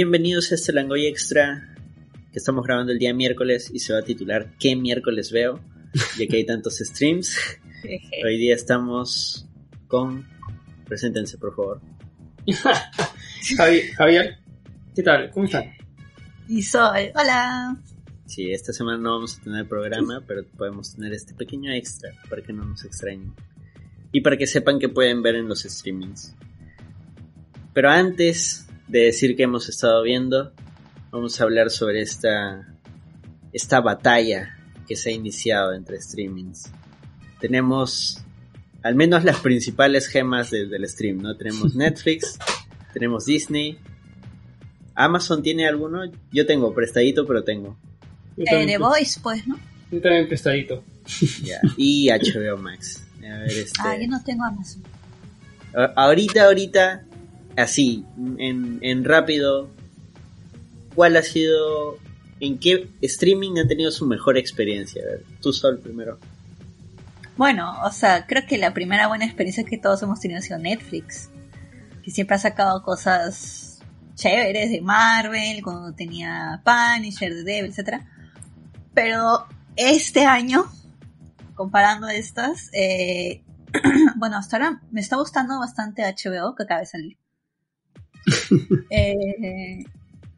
Bienvenidos a este Langoy Extra que estamos grabando el día miércoles y se va a titular ¿Qué miércoles veo? Ya que hay tantos streams. Hoy día estamos con... Preséntense, por favor. Javier, ¿qué tal? ¿Cómo están? Y soy, hola. Sí, esta semana no vamos a tener programa, pero podemos tener este pequeño extra para que no nos extrañen. Y para que sepan que pueden ver en los streamings. Pero antes de decir que hemos estado viendo, vamos a hablar sobre esta, esta batalla que se ha iniciado entre streamings. Tenemos al menos las principales gemas del stream, ¿no? Tenemos Netflix, tenemos Disney. Amazon tiene alguno, yo tengo prestadito, pero tengo. Eh, The Voice, pues, ¿no? Yo también prestadito. Y HBO Max. Este ah, yo no tengo Amazon. Ahorita, ahorita, así, en, en rápido, ¿cuál ha sido, en qué streaming ha tenido su mejor experiencia? Tú Sol primero. Bueno, o sea, creo que la primera buena experiencia que todos hemos tenido ha sido Netflix, que siempre ha sacado cosas chéveres de Marvel, cuando tenía Punisher, The Devil, etc. Pero este año, comparando estas, eh, bueno, hasta ahora me está gustando bastante HBO, que acaba de salir. Eh,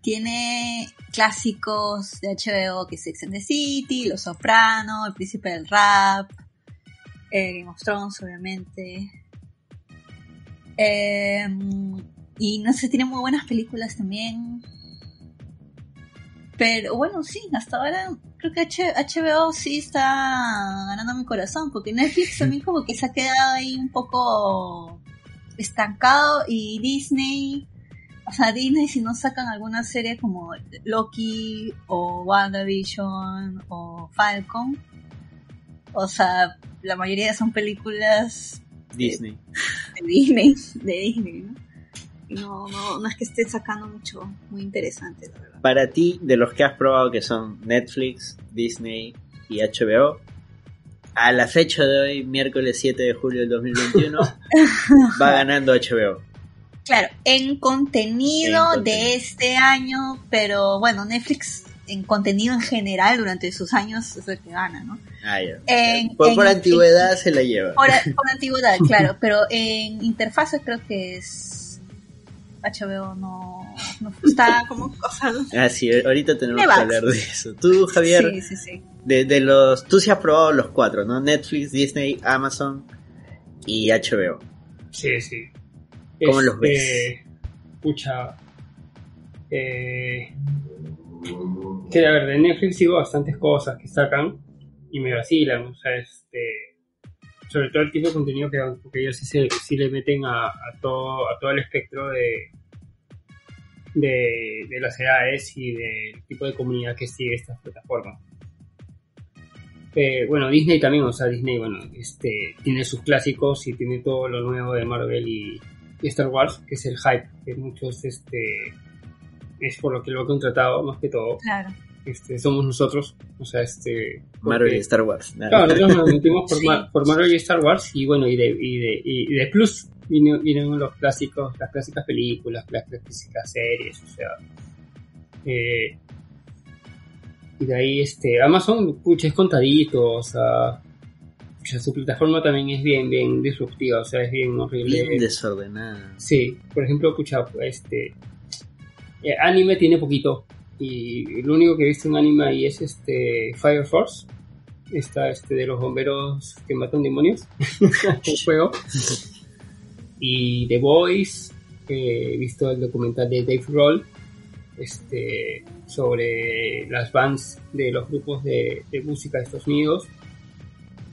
tiene clásicos de HBO que Sex and the City, Los Soprano, El Príncipe del Rap, eh, Game of Thrones, obviamente. Em, y no sé, tiene muy buenas películas también. Pero bueno, sí, hasta ahora creo que HBO sí está ganando mi corazón, porque Netflix también como que se ha quedado ahí un poco estancado y Disney o sea, Disney si no sacan alguna serie como Loki o WandaVision o Falcon, o sea, la mayoría son películas Disney. De, Disney, de Disney, ¿no? No, no, no es que esté sacando mucho muy interesante, la verdad. Para ti, de los que has probado que son Netflix, Disney y HBO, a la fecha de hoy, miércoles 7 de julio del 2021, va ganando HBO. Claro, en contenido, de este año, pero bueno, Netflix en contenido en general durante sus años es el que gana, ¿no? Ah, por, antigüedad se la lleva. Por, antigüedad, claro, pero en interfaz creo que es HBO no, no está como cosa. Ah, sí, ahorita tenemos que hablar de eso. Tú, Javier, sí, sí, sí. De, de los, tú sí has probado los cuatro, ¿no? Netflix, Disney, Amazon y HBO. Sí, sí. ¿Cómo los ves? Este, pucha. Eh, que a ver, de Netflix sigo bastantes cosas que sacan y me vacilan, o sea, este. Sobre todo el tipo de contenido que porque ellos sí, sí le meten a, todo, a todo el espectro de, de, de, las edades y del tipo de comunidad que sigue estas plataformas. Eh, bueno, Disney también, o sea, Disney, bueno, este, tiene sus clásicos y tiene todo lo nuevo de Marvel y Star Wars, que es el hype que muchos este es por lo que lo he contratado más que todo. Claro. Este, somos nosotros, o sea, este... Marvel y Star Wars. Claro, nosotros nos metimos por, Marvel y Star Wars y bueno, y de, y de, y de Plus vienen, los clásicos, las clásicas películas, las clásicas series, o sea... Eh, y de ahí, este, Amazon, pucha, es contadito, o sea, su plataforma también es bien, bien disruptiva, o sea, es bien horrible. Bien desordenada. Sí, por ejemplo, escucha, este, eh, anime tiene poquito, y lo único que he visto en anime ahí es este Fire Force, está este de los bomberos que matan demonios, un juego, y The Voice, he visto el documental de Dave Roll, este, sobre las bands de los grupos de, de música de Estados Unidos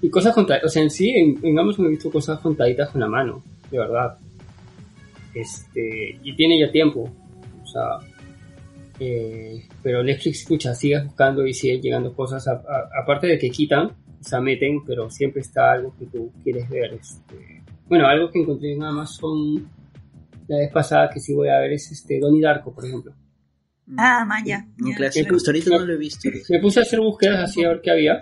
y cosas contaditas, o sea, en sí, en, en, Amazon he visto cosas contaditas con la mano, de verdad. Este, y tiene ya tiempo, o sea, eh, pero Netflix, escucha, sigue buscando y sigue llegando cosas, aparte de que quitan, o sea, meten, pero siempre está algo que tú quieres ver. Este, bueno, algo que encontré en Amazon la vez pasada que sí voy a ver es este Donnie Darko, por ejemplo. Ah, Maya. Un clásico, ahorita no lo he visto. Me puse a hacer búsquedas así a ver qué había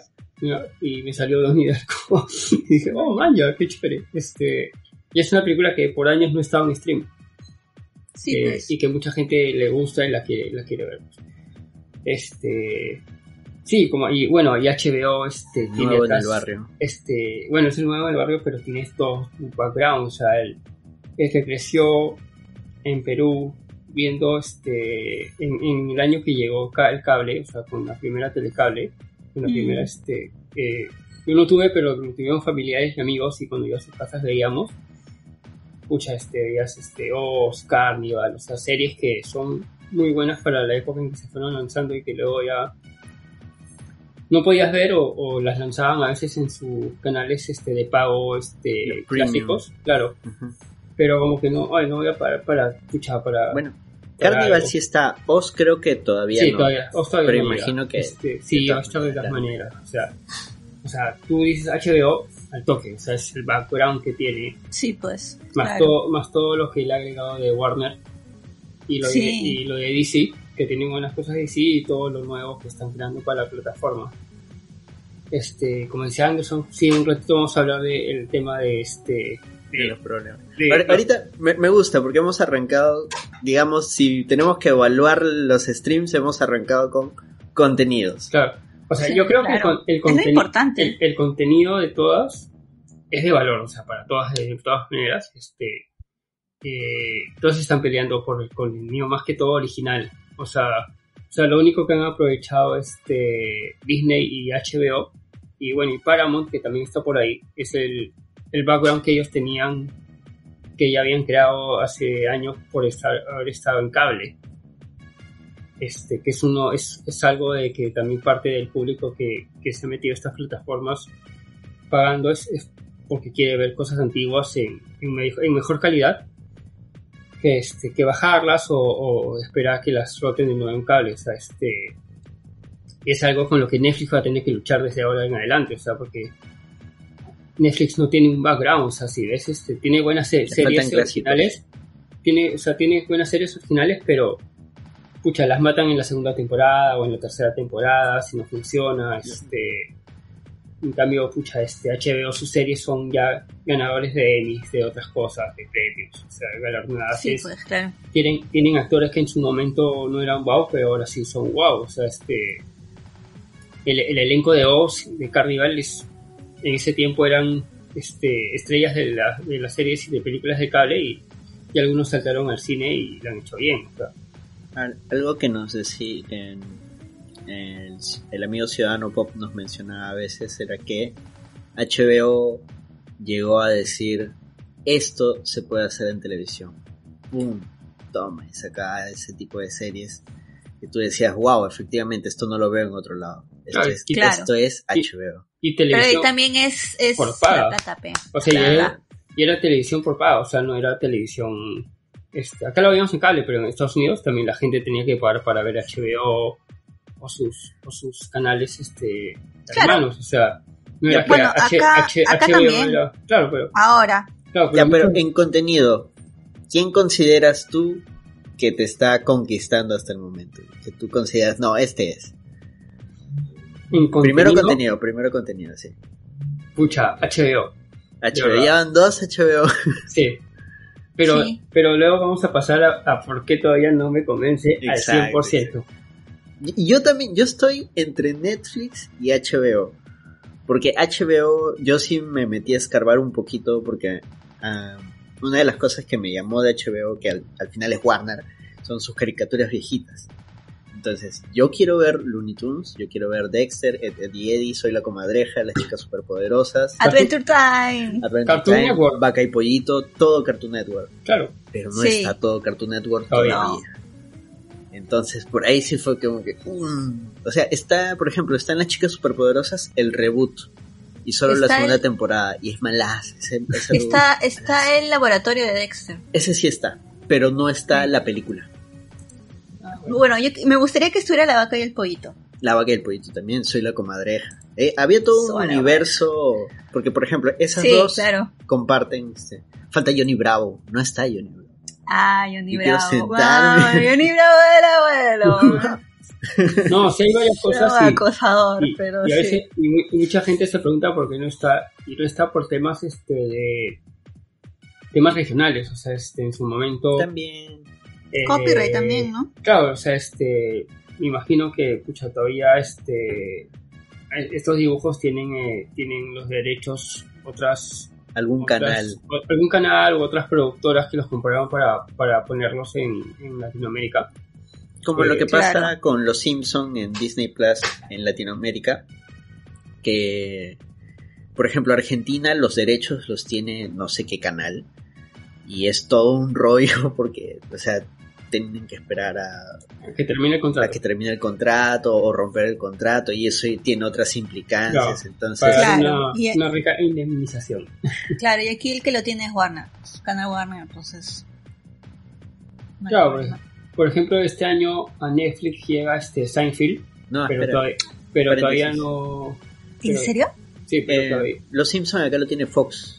y me salió Donnie Darko. y dije, oh, man, qué chévere. Este, y es una película que por años no estaba en stream. Sí, eh, pues. y que mucha gente le gusta y la quiere, la quiere ver. Este, sí, como, y bueno, y HBO, este, tiene Nuevo en el barrio. este, bueno, es el nuevo del barrio, pero tiene todo un background, o sea, él, él que creció en Perú viendo este, en, en el año que llegó el cable, o sea, con la primera telecable, la Mm. primera, este, eh, yo no tuve, pero lo tuvieron familiares y amigos, y cuando iba a sus casas veíamos, escucha, este, veías, este, Oz, Carnival, o sea, series que son muy buenas para la época en que se fueron lanzando y que luego ya no podías ver o, o las lanzaban a veces en sus canales este de pago este clásicos claro. Pero como que no ay no voy a parar para escuchar para Bueno, para Carnival algo. sí está. Oz creo que todavía sí no. todavía, o todavía Pero no imagino que Este, sí de todas estar de todas maneras. o sea o sea tú dices HBO al toque o sea es el background que tiene Sí, pues. más claro. todo más todo lo que le ha agregado de Warner y lo, de, y lo de DC que tienen buenas cosas de DC y todo lo nuevo que están creando para la plataforma este como decía Anderson sí un ratito vamos a hablar del tema de este de los problemas. de- Ahor- Ahorita me, me gusta porque hemos arrancado, digamos, si tenemos que evaluar los streams, hemos arrancado con contenidos. claro o sea Sí, yo creo que el, con- importante. el, el contenido de todas es de valor o sea para todas de todas maneras este eh, todos están peleando por el contenido más que todo original o sea o sea lo único que han aprovechado este Disney y HBO y bueno y Paramount que también está por ahí es el, el background que ellos tenían que ya habían creado hace años por estar, haber estado en cable. Este que es uno es, es algo de que también parte del público que, que se ha metido a estas plataformas pagando es, es porque quiere ver cosas antiguas en, en, me- en mejor calidad que este que bajarlas o, o esperar que las roten de nuevo en cable. O sea este es algo con lo que Netflix va a tener que luchar desde ahora en adelante o sea porque Netflix no tiene un background o sea si ves este tiene buenas se- series originales tiene o sea tiene buenas series originales pero pucha, las matan en la segunda temporada o en la tercera temporada, si no funciona, este... En cambio, pucha, este HBO, sus series son ya ganadores de Emmys, de otras cosas, de premios, o sea, galardonadas. Sí, Es- pues, claro. tienen, tienen actores que en su momento no eran wow, pero ahora sí son wow, o sea, este... El, el elenco de Oz, de Carnival, es- en ese tiempo eran este, estrellas de, la- de las series y de películas de cable y, y algunos saltaron al cine y lo han hecho bien, o sea, Al- Algo que nos decía en, el, el amigo Ciudadano Pop nos mencionaba a veces era que HBO llegó a decir esto se puede hacer en televisión. ¡Pum! Toma, y sacaba ese tipo de series que tú decías, wow, efectivamente esto no lo veo en otro lado. Esto, Claro, es, y- Claro. esto es y- HBO. Y Pero ahí televisión... también es, es por paga. plata. O sea, y era, y era televisión por pago, o sea, no era televisión... Este, acá lo veíamos en cable, pero en Estados Unidos también la gente tenía que pagar para ver HBO o sus, o sus canales este, Claro. hermanos, o sea, no era Bueno, que acá- H- acá HBO también. era... Claro, pero... Ahora, Claro, Ya, pero en contenido, ¿quién consideras tú que te está conquistando hasta el momento? Que tú consideras, no, este es. En Primero contenido, primero contenido, sí. Pucha, HBO, HBO, ya van dos HBO. sí. Pero, Sí. pero luego vamos a pasar a, a por qué todavía no me convence Exacto, al 100%. Y yo también, yo estoy entre Netflix y HBO. Porque HBO, yo sí me metí a escarbar un poquito porque una de las cosas que me llamó de HBO, que al, al final es Warner, son sus caricaturas viejitas. Entonces, yo quiero ver Looney Tunes, yo quiero ver Dexter, Ed, Ed y Eddie, Soy la Comadreja, Las Chicas Superpoderosas, Adventure Time. Adventure Cartoon Time, Network. Vaca y Pollito, todo Cartoon Network. Claro, Pero no Sí. está todo Cartoon Network Todavía todavía. Entonces, por ahí sí fue como que... mm. O sea, está, por ejemplo, está en Las Chicas Superpoderosas el reboot. Y solo la segunda el- temporada. Y es ese reboot. Está, está el laboratorio de Dexter. Ese sí está. Pero no está la película. Bueno, yo, me gustaría que estuviera la vaca y el pollito. La vaca y el pollito también. Soy la comadreja. Eh, había todo un universo... Porque, por ejemplo, esas Sí, dos claro. comparten... este, falta Johnny Bravo. No está Johnny Bravo. Ah, Johnny quiero Bravo. sentarme. Wow, Johnny Bravo del abuelo. no, sí hay varias cosas y- acosador, y, pero y a sí. veces y mu- y mucha gente se pregunta por qué no está y no está por temas este de temas regionales o sea este en su momento También... Eh, Copyright también, ¿no? Claro, o sea, este, me imagino que, pucha, todavía este, estos dibujos tienen, eh, tienen los derechos otras Algún otras- canal. o- algún canal u otras productoras que los compraron para, para ponerlos en, en Latinoamérica. Como Eh, lo que pasa claro. con Los Simpson en Disney Plus en Latinoamérica, que por ejemplo Argentina los derechos los tiene no sé qué canal y es todo un rollo porque, o sea, tienen que esperar a, Que termine el a contrato. que termine el contrato o romper el contrato y eso tiene otras implicancias, Claro. entonces Claro, una, y- una rica indemnización. Claro, y aquí el que lo tiene es Warner, canal Warner, entonces. no Claro. Por ejemplo, este año a Netflix llega este Seinfeld, no, pero, espera. todavía, pero todavía no... ¿En serio? Sí, pero Eh, todavía... Los Simpson acá lo tiene Fox.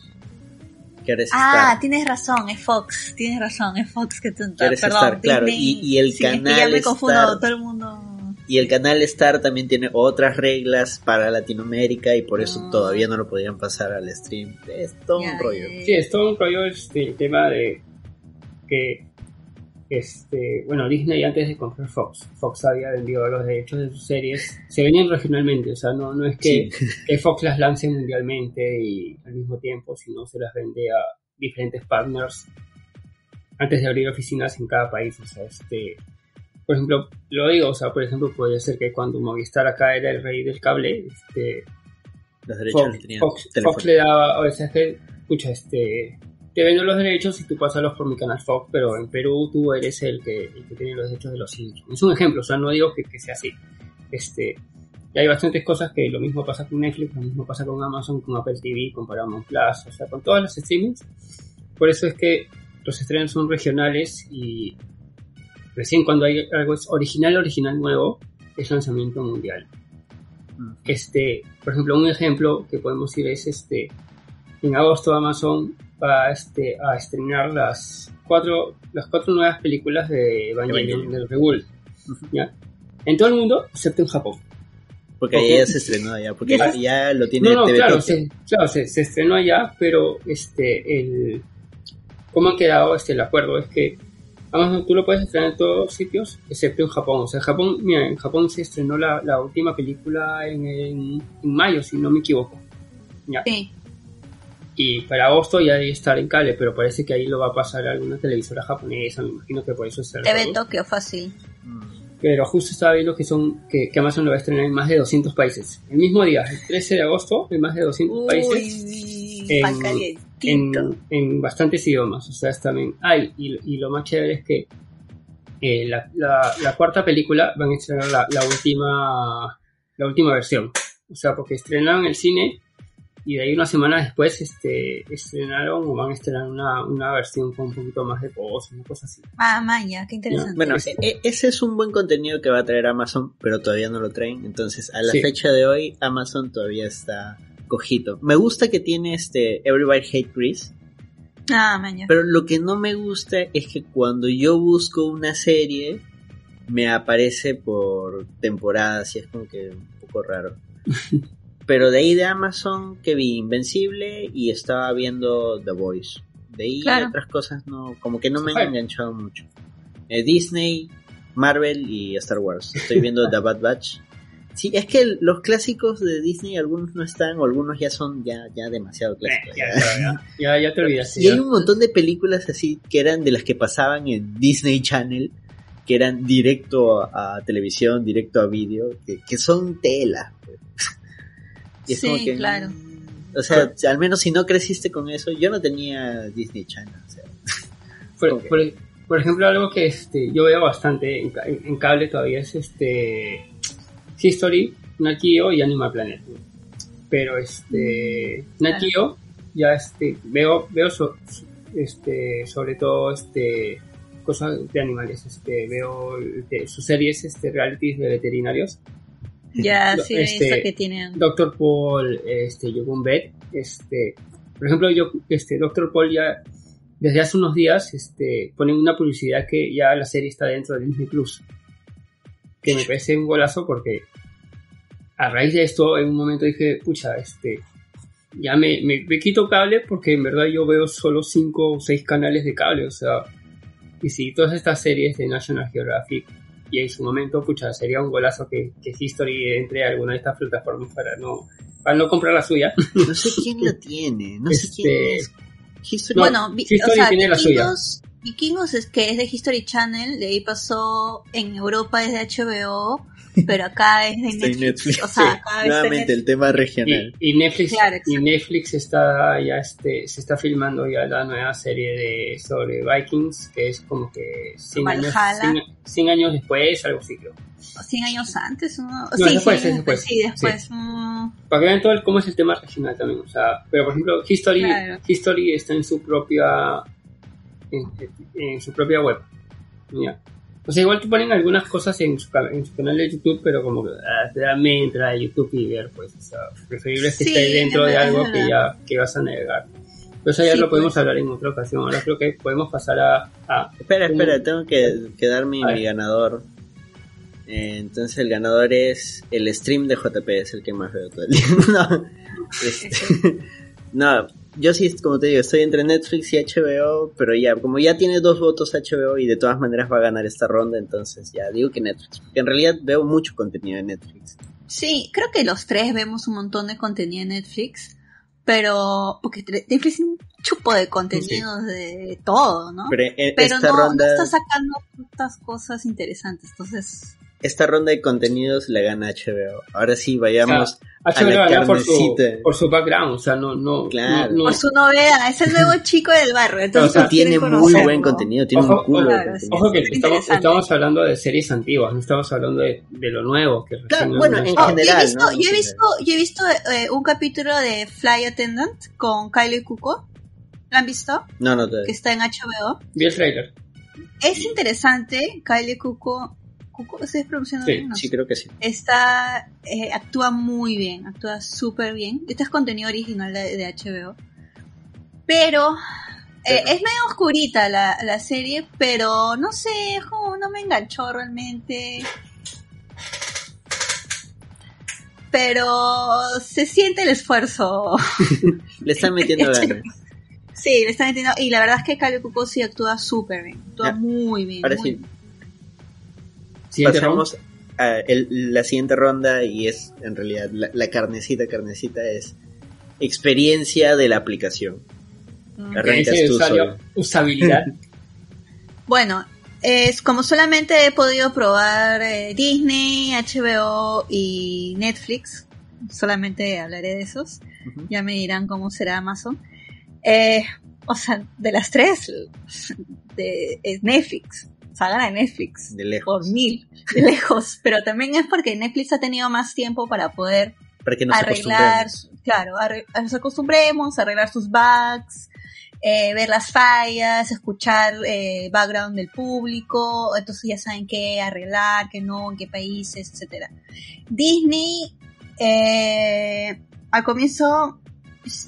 Que ahora es Ah, Star. tienes razón, es Fox, tienes razón, es Fox que tú Quieres Perdón, estar, claro, y- y el sí, es que canal ya me confundo, Star- todo el mundo. Y el canal Star también tiene otras reglas para Latinoamérica y por eso Ah. todavía no lo podían pasar al stream. Es todo Ya, un rollo. ya. Sí, es todo un rollo este, el tema de que, este, bueno, Disney antes de comprar Fox, Fox había vendido los derechos de sus series, se venían regionalmente, o sea, no, no es que, Sí. que Fox las lance mundialmente y al mismo tiempo, sino se las vende a diferentes partners antes de abrir oficinas en cada país, o sea, este... Por ejemplo, lo digo, o sea, por ejemplo, puede ser que cuando Movistar acá era el rey del cable, este, Los derechos Fox, le daba, o sea, es que, escucha, este, te vendo los derechos y tú pásalos por mi canal Fox, pero en Perú tú eres el que, el que tiene los derechos de los Simpsons. Es un ejemplo, o sea, no digo que, que sea así. Este, y hay bastantes cosas que lo mismo pasa con Netflix, lo mismo pasa con Amazon, con Apple TV, con Paramount Plus, o sea, con todas las streamings. Por eso es que los estrenos son regionales y recién cuando hay algo es original, original nuevo, es lanzamiento mundial. Mm. Este, por ejemplo, un ejemplo que podemos decir es este, en agosto Amazon va este, a estrenar las cuatro, las cuatro nuevas películas de Evangelion del Rebull, Ujú. ¿ya? En todo el mundo, excepto en Japón. Porque Ok. ya se estrenó ya, porque Ya. ya lo tiene No, no, TV claro, se, claro se, se estrenó allá, pero este, el, ¿cómo ha quedado este, el acuerdo? Es que Amazon tú lo puedes estrenar en todos sitios, excepto en Japón. O sea, en Japón, mira, en Japón se estrenó la, la última película en, en- en mayo, si no me equivoco. ¿ya? Sí. Y para agosto ya debe estar en cable, pero parece que ahí lo va a pasar a alguna televisora japonesa, me imagino que por eso está TV Tokio, fácil. Pero justo estaba viendo que son que, que Amazon lo va a estrenar en más de 200 países. El mismo día, el 13 de agosto, en más de 200 países. Uy, en- pan en, calientito. en bastantes idiomas. O sea, es también hay. Y, y lo más chévere es que eh, la, la- la cuarta película van a estrenar la, la última la última versión. O sea, porque estrenaron el cine y de ahí una semana después este, estrenaron o van a estrenar una, una versión con un poquito más de voz, una cosa así. Ah, Maya, qué interesante. Bueno, Este- e- ese es un buen contenido que va a traer Amazon, pero todavía no lo traen. Entonces, a la Sí. fecha de hoy, Amazon todavía está cojito. Me gusta que tiene este Everybody Hate Chris, Ah, Maya. pero lo que no me gusta es que cuando yo busco una serie, me aparece por temporadas y es como que un poco raro. Pero de ahí de Amazon que vi Invencible y estaba viendo The Voice. De ahí Claro. otras cosas no, como que no me han enganchado mucho. Eh, Disney, Marvel y Star Wars. Estoy viendo The Bad Batch. Sí, es que los clásicos de Disney algunos no están o algunos ya son ya, ya demasiado Eh, clásicos. ya, ya. ya, ya, ya te olvidaste. Y hay un montón de películas así que eran de las que pasaban en Disney Channel, que eran directo a, a televisión, directo a vídeo, que, que son tela. Y es Sí, como que, claro. O sea, al menos si no creciste con eso, yo no tenía Disney Channel. o sea, Por, Ok. por- por ejemplo, algo que este, yo veo bastante en, ca- en cable todavía es este History, Nat Geo y Animal Planet. Pero este Nat Claro. Geo ya este veo veo so- este sobre todo este cosas de animales, este veo de- sus series este realities de veterinarios. Ya, sí, este, que tienen. Doctor Paul, este, Yogun Bet, este, por ejemplo, yo, este, Doctor Paul ya, desde hace unos días, este, ponen una publicidad que ya la serie está dentro de Disney Plus. Que me parece un golazo porque a raíz de esto, en un momento dije, pucha, este, ya me, me, me quito cable porque en verdad yo veo solo cinco o seis canales de cable, o sea, Y sí, todas estas series de National Geographic y en su momento, pucha, sería un golazo que, que History entre a alguna de estas plataformas para no, para no comprar la suya. No sé quién lo tiene, no sé quién Este, es. History- bueno, vi- History o sea, tiene la suya. Vikingos, Vikingos es que es de History Channel, de ahí pasó en Europa es de HBO, pero acá es de Netflix. Netflix. O sea, acá en Nuevamente el tema regional. Y, y Netflix, Claro, y exacto. Netflix está ya este, se está filmando ya la nueva serie de sobre Vikings, que es como que 100 años, Valhalla. 100, 100 años después, algo así creo. 100 años antes, ¿no? No, sí, después, sí, es después. Sí, después. mm, Para que vean todo el- cómo es el tema regional también. O sea, pero por ejemplo, History, Claro. History está en su propia en, en su propia web. Ya. O sea, igual te ponen algunas cosas en su, en su canal de YouTube, pero como que ah, te da media entrada de YouTube y ver, pues, o sea, preferible es que Sí, esté dentro de algo que ya que vas a navegar. Pero eso ya Sí, lo podemos pues. hablar en otra ocasión. Ahora creo que podemos pasar a, a Espera, espera, tengo que, que dar A mi ganador. Eh, entonces el ganador es el stream de JP, es el que más veo todo el día. no, este, no, yo sí, como te digo, estoy entre Netflix y HBO, pero ya, como ya tiene dos votos HBO y de todas maneras va a ganar esta ronda, entonces ya digo que Netflix, porque en realidad veo mucho contenido en Netflix. Sí, creo que los tres vemos un montón de contenido en Netflix, pero porque Netflix tiene un chupo de contenido de todo, ¿no? Pero en Pero esta no, no ronda, está sacando tantas cosas interesantes, entonces esta ronda de contenidos la gana HBO. Ahora sí, vayamos HBO la ganó por su, carnecita. por su background. O sea, no, no, Claro. no, no- por su novedad, es el nuevo chico del barrio, entonces O sea, tiene muy buen contenido, tiene Ojo, un culo claro, de. Ojo que Es estamos, hablando de series antiguas, no estamos hablando de, de lo nuevo. Que Claro, bueno, en. Oh, yo he general, visto, ¿no? yo he visto, yo he visto eh, un capítulo de Fly Attendant con Kylie Cuoco. ¿Lo han visto? No, no, Que todavía. está en HBO. Vi el trailer. Es interesante, Kylie Cuoco. ¿Cuoco? ¿Estoy pronunciando Sí, bien? No Sí, sé. creo que sí. Está, eh, actúa muy bien, actúa súper bien. Este es contenido original de, de HBO. Pero, eh, Pero- es medio oscurita la, la serie, pero no sé, es como no me enganchó realmente. Pero se siente el esfuerzo. Le están metiendo ganas. Sí, le están metiendo. Y la verdad es que Kylie Cuoco sí actúa súper bien. Actúa Ya. muy bien. Ahora muy sí, bien. Siguiente pasamos a el- la siguiente ronda y es en realidad la, la carnecita, carnecita es experiencia de la aplicación. Mm. Arrancas Dice tú usuario, solo. usabilidad. Bueno, es como solamente he podido probar eh, Disney, HBO y Netflix, solamente hablaré de esos. Ya me dirán cómo será Amazon. Eh, o sea, de las tres, de, es Netflix. O sea, gana Netflix. De lejos. Por mil, de lejos. Pero también es porque Netflix ha tenido más tiempo para poder Para que nos arreglar, claro, arre- nos acostumbremos, arreglar sus bugs, eh, ver las fallas, escuchar eh, background del público, entonces ya saben qué arreglar, qué no, en qué países, etcétera. Disney, eh, al comienzo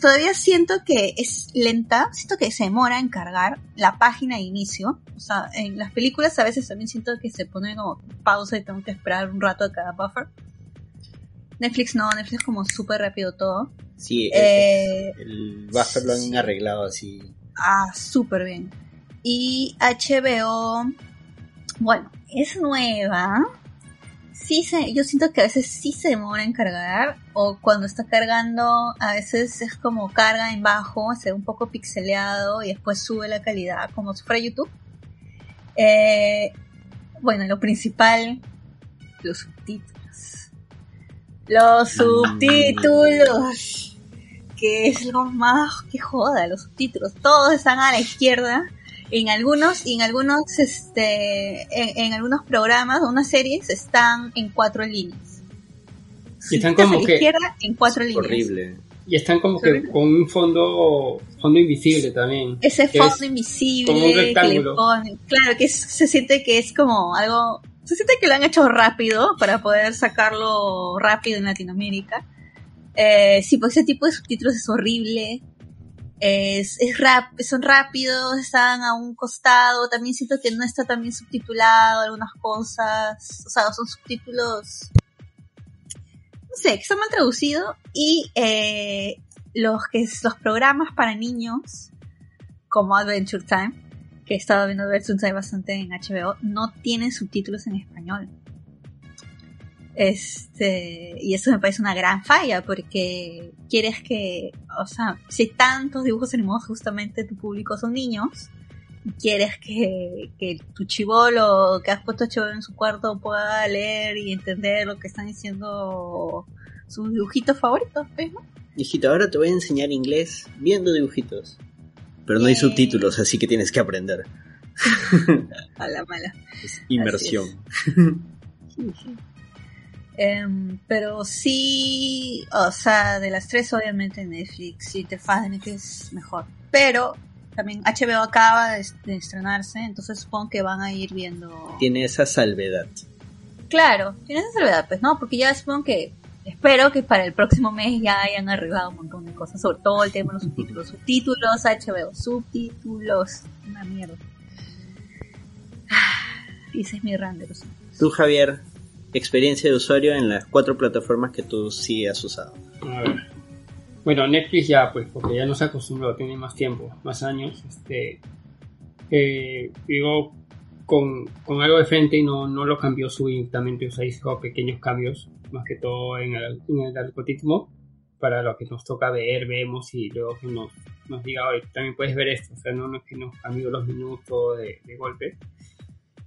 todavía siento que es lenta, siento que se demora en cargar la página de inicio. O sea, en las películas a veces también siento que se pone como pausa y tengo que esperar un rato a cada buffer. Netflix no, Netflix como súper rápido todo. Sí, Eh, el, el buffer lo han arreglado así. Ah, súper bien. Y HBO, bueno, es nueva. Sí se, yo siento que a veces sí se demora en cargar, o cuando está cargando, a veces es como carga en bajo, se ve un poco pixeleado y después sube la calidad, como si fuera YouTube. Eh, bueno, lo principal, los subtítulos. Los subtítulos. Que es lo más que joda, los subtítulos. Todos están a la izquierda. En algunos, y en algunos, este, en, en algunos programas o unas series están en cuatro líneas. Y están como que- izquierda en cuatro líneas. Horrible. Y están como que con un fondo, fondo invisible también. Ese fondo es invisible como un que le rectángulo. ponen. Claro, que es- se siente que es como algo. Se siente que lo han hecho rápido para poder sacarlo rápido en Latinoamérica. Eh, sí, pues ese tipo de subtítulos es horrible. Es, es rap, son rápidos, están a un costado. También siento que no está tan bien subtitulado algunas cosas. O sea, son subtítulos. No sé, que están mal traducidos. Y eh, los que los programas para niños como Adventure Time que he estado viendo Betsunzai bastante en HBO, no tienen subtítulos en español. Este, y eso me parece una gran falla porque quieres que, o sea, si hay tantos dibujos animados, justamente tu público son niños, y quieres que, que tu chivolo que has puesto chivolo en su cuarto pueda leer y entender lo que están diciendo sus dibujitos favoritos, pues, ¿no? Hijito, ahora te voy a enseñar inglés viendo dibujitos. Pero no hay Yay. subtítulos, así que tienes que aprender. A la mala. Es inmersión. Sí, sí. Em, pero sí, o sea, de las tres obviamente Netflix, si te fas de Netflix es mejor. Pero también HBO acaba de, de estrenarse, entonces supongo que van a ir viendo... Tiene esa salvedad. Claro, tiene esa salvedad, pues no, porque ya supongo que espero que para el próximo mes ya hayan arribado un montón de cosas, sobre todo el tema de los subtítulos. Subtítulos, HBO, subtítulos, una mierda. Ah, ese es mi subtítulos. Tú, Javier, experiencia de usuario en las cuatro plataformas que tú sí has usado. A ver. Bueno, Netflix ya, pues, porque ya no se acostumbró, tiene más tiempo, más años. Este, eh, digo, con, con algo de frente y no, no lo cambió súbitamente, o sea, hizo pequeños cambios, más que todo en el, en el algoritmo, para lo que nos toca ver, vemos y luego que nos, nos diga, oye, también puedes ver esto, o sea, no, no es que nos cambió los minutos de, de golpe.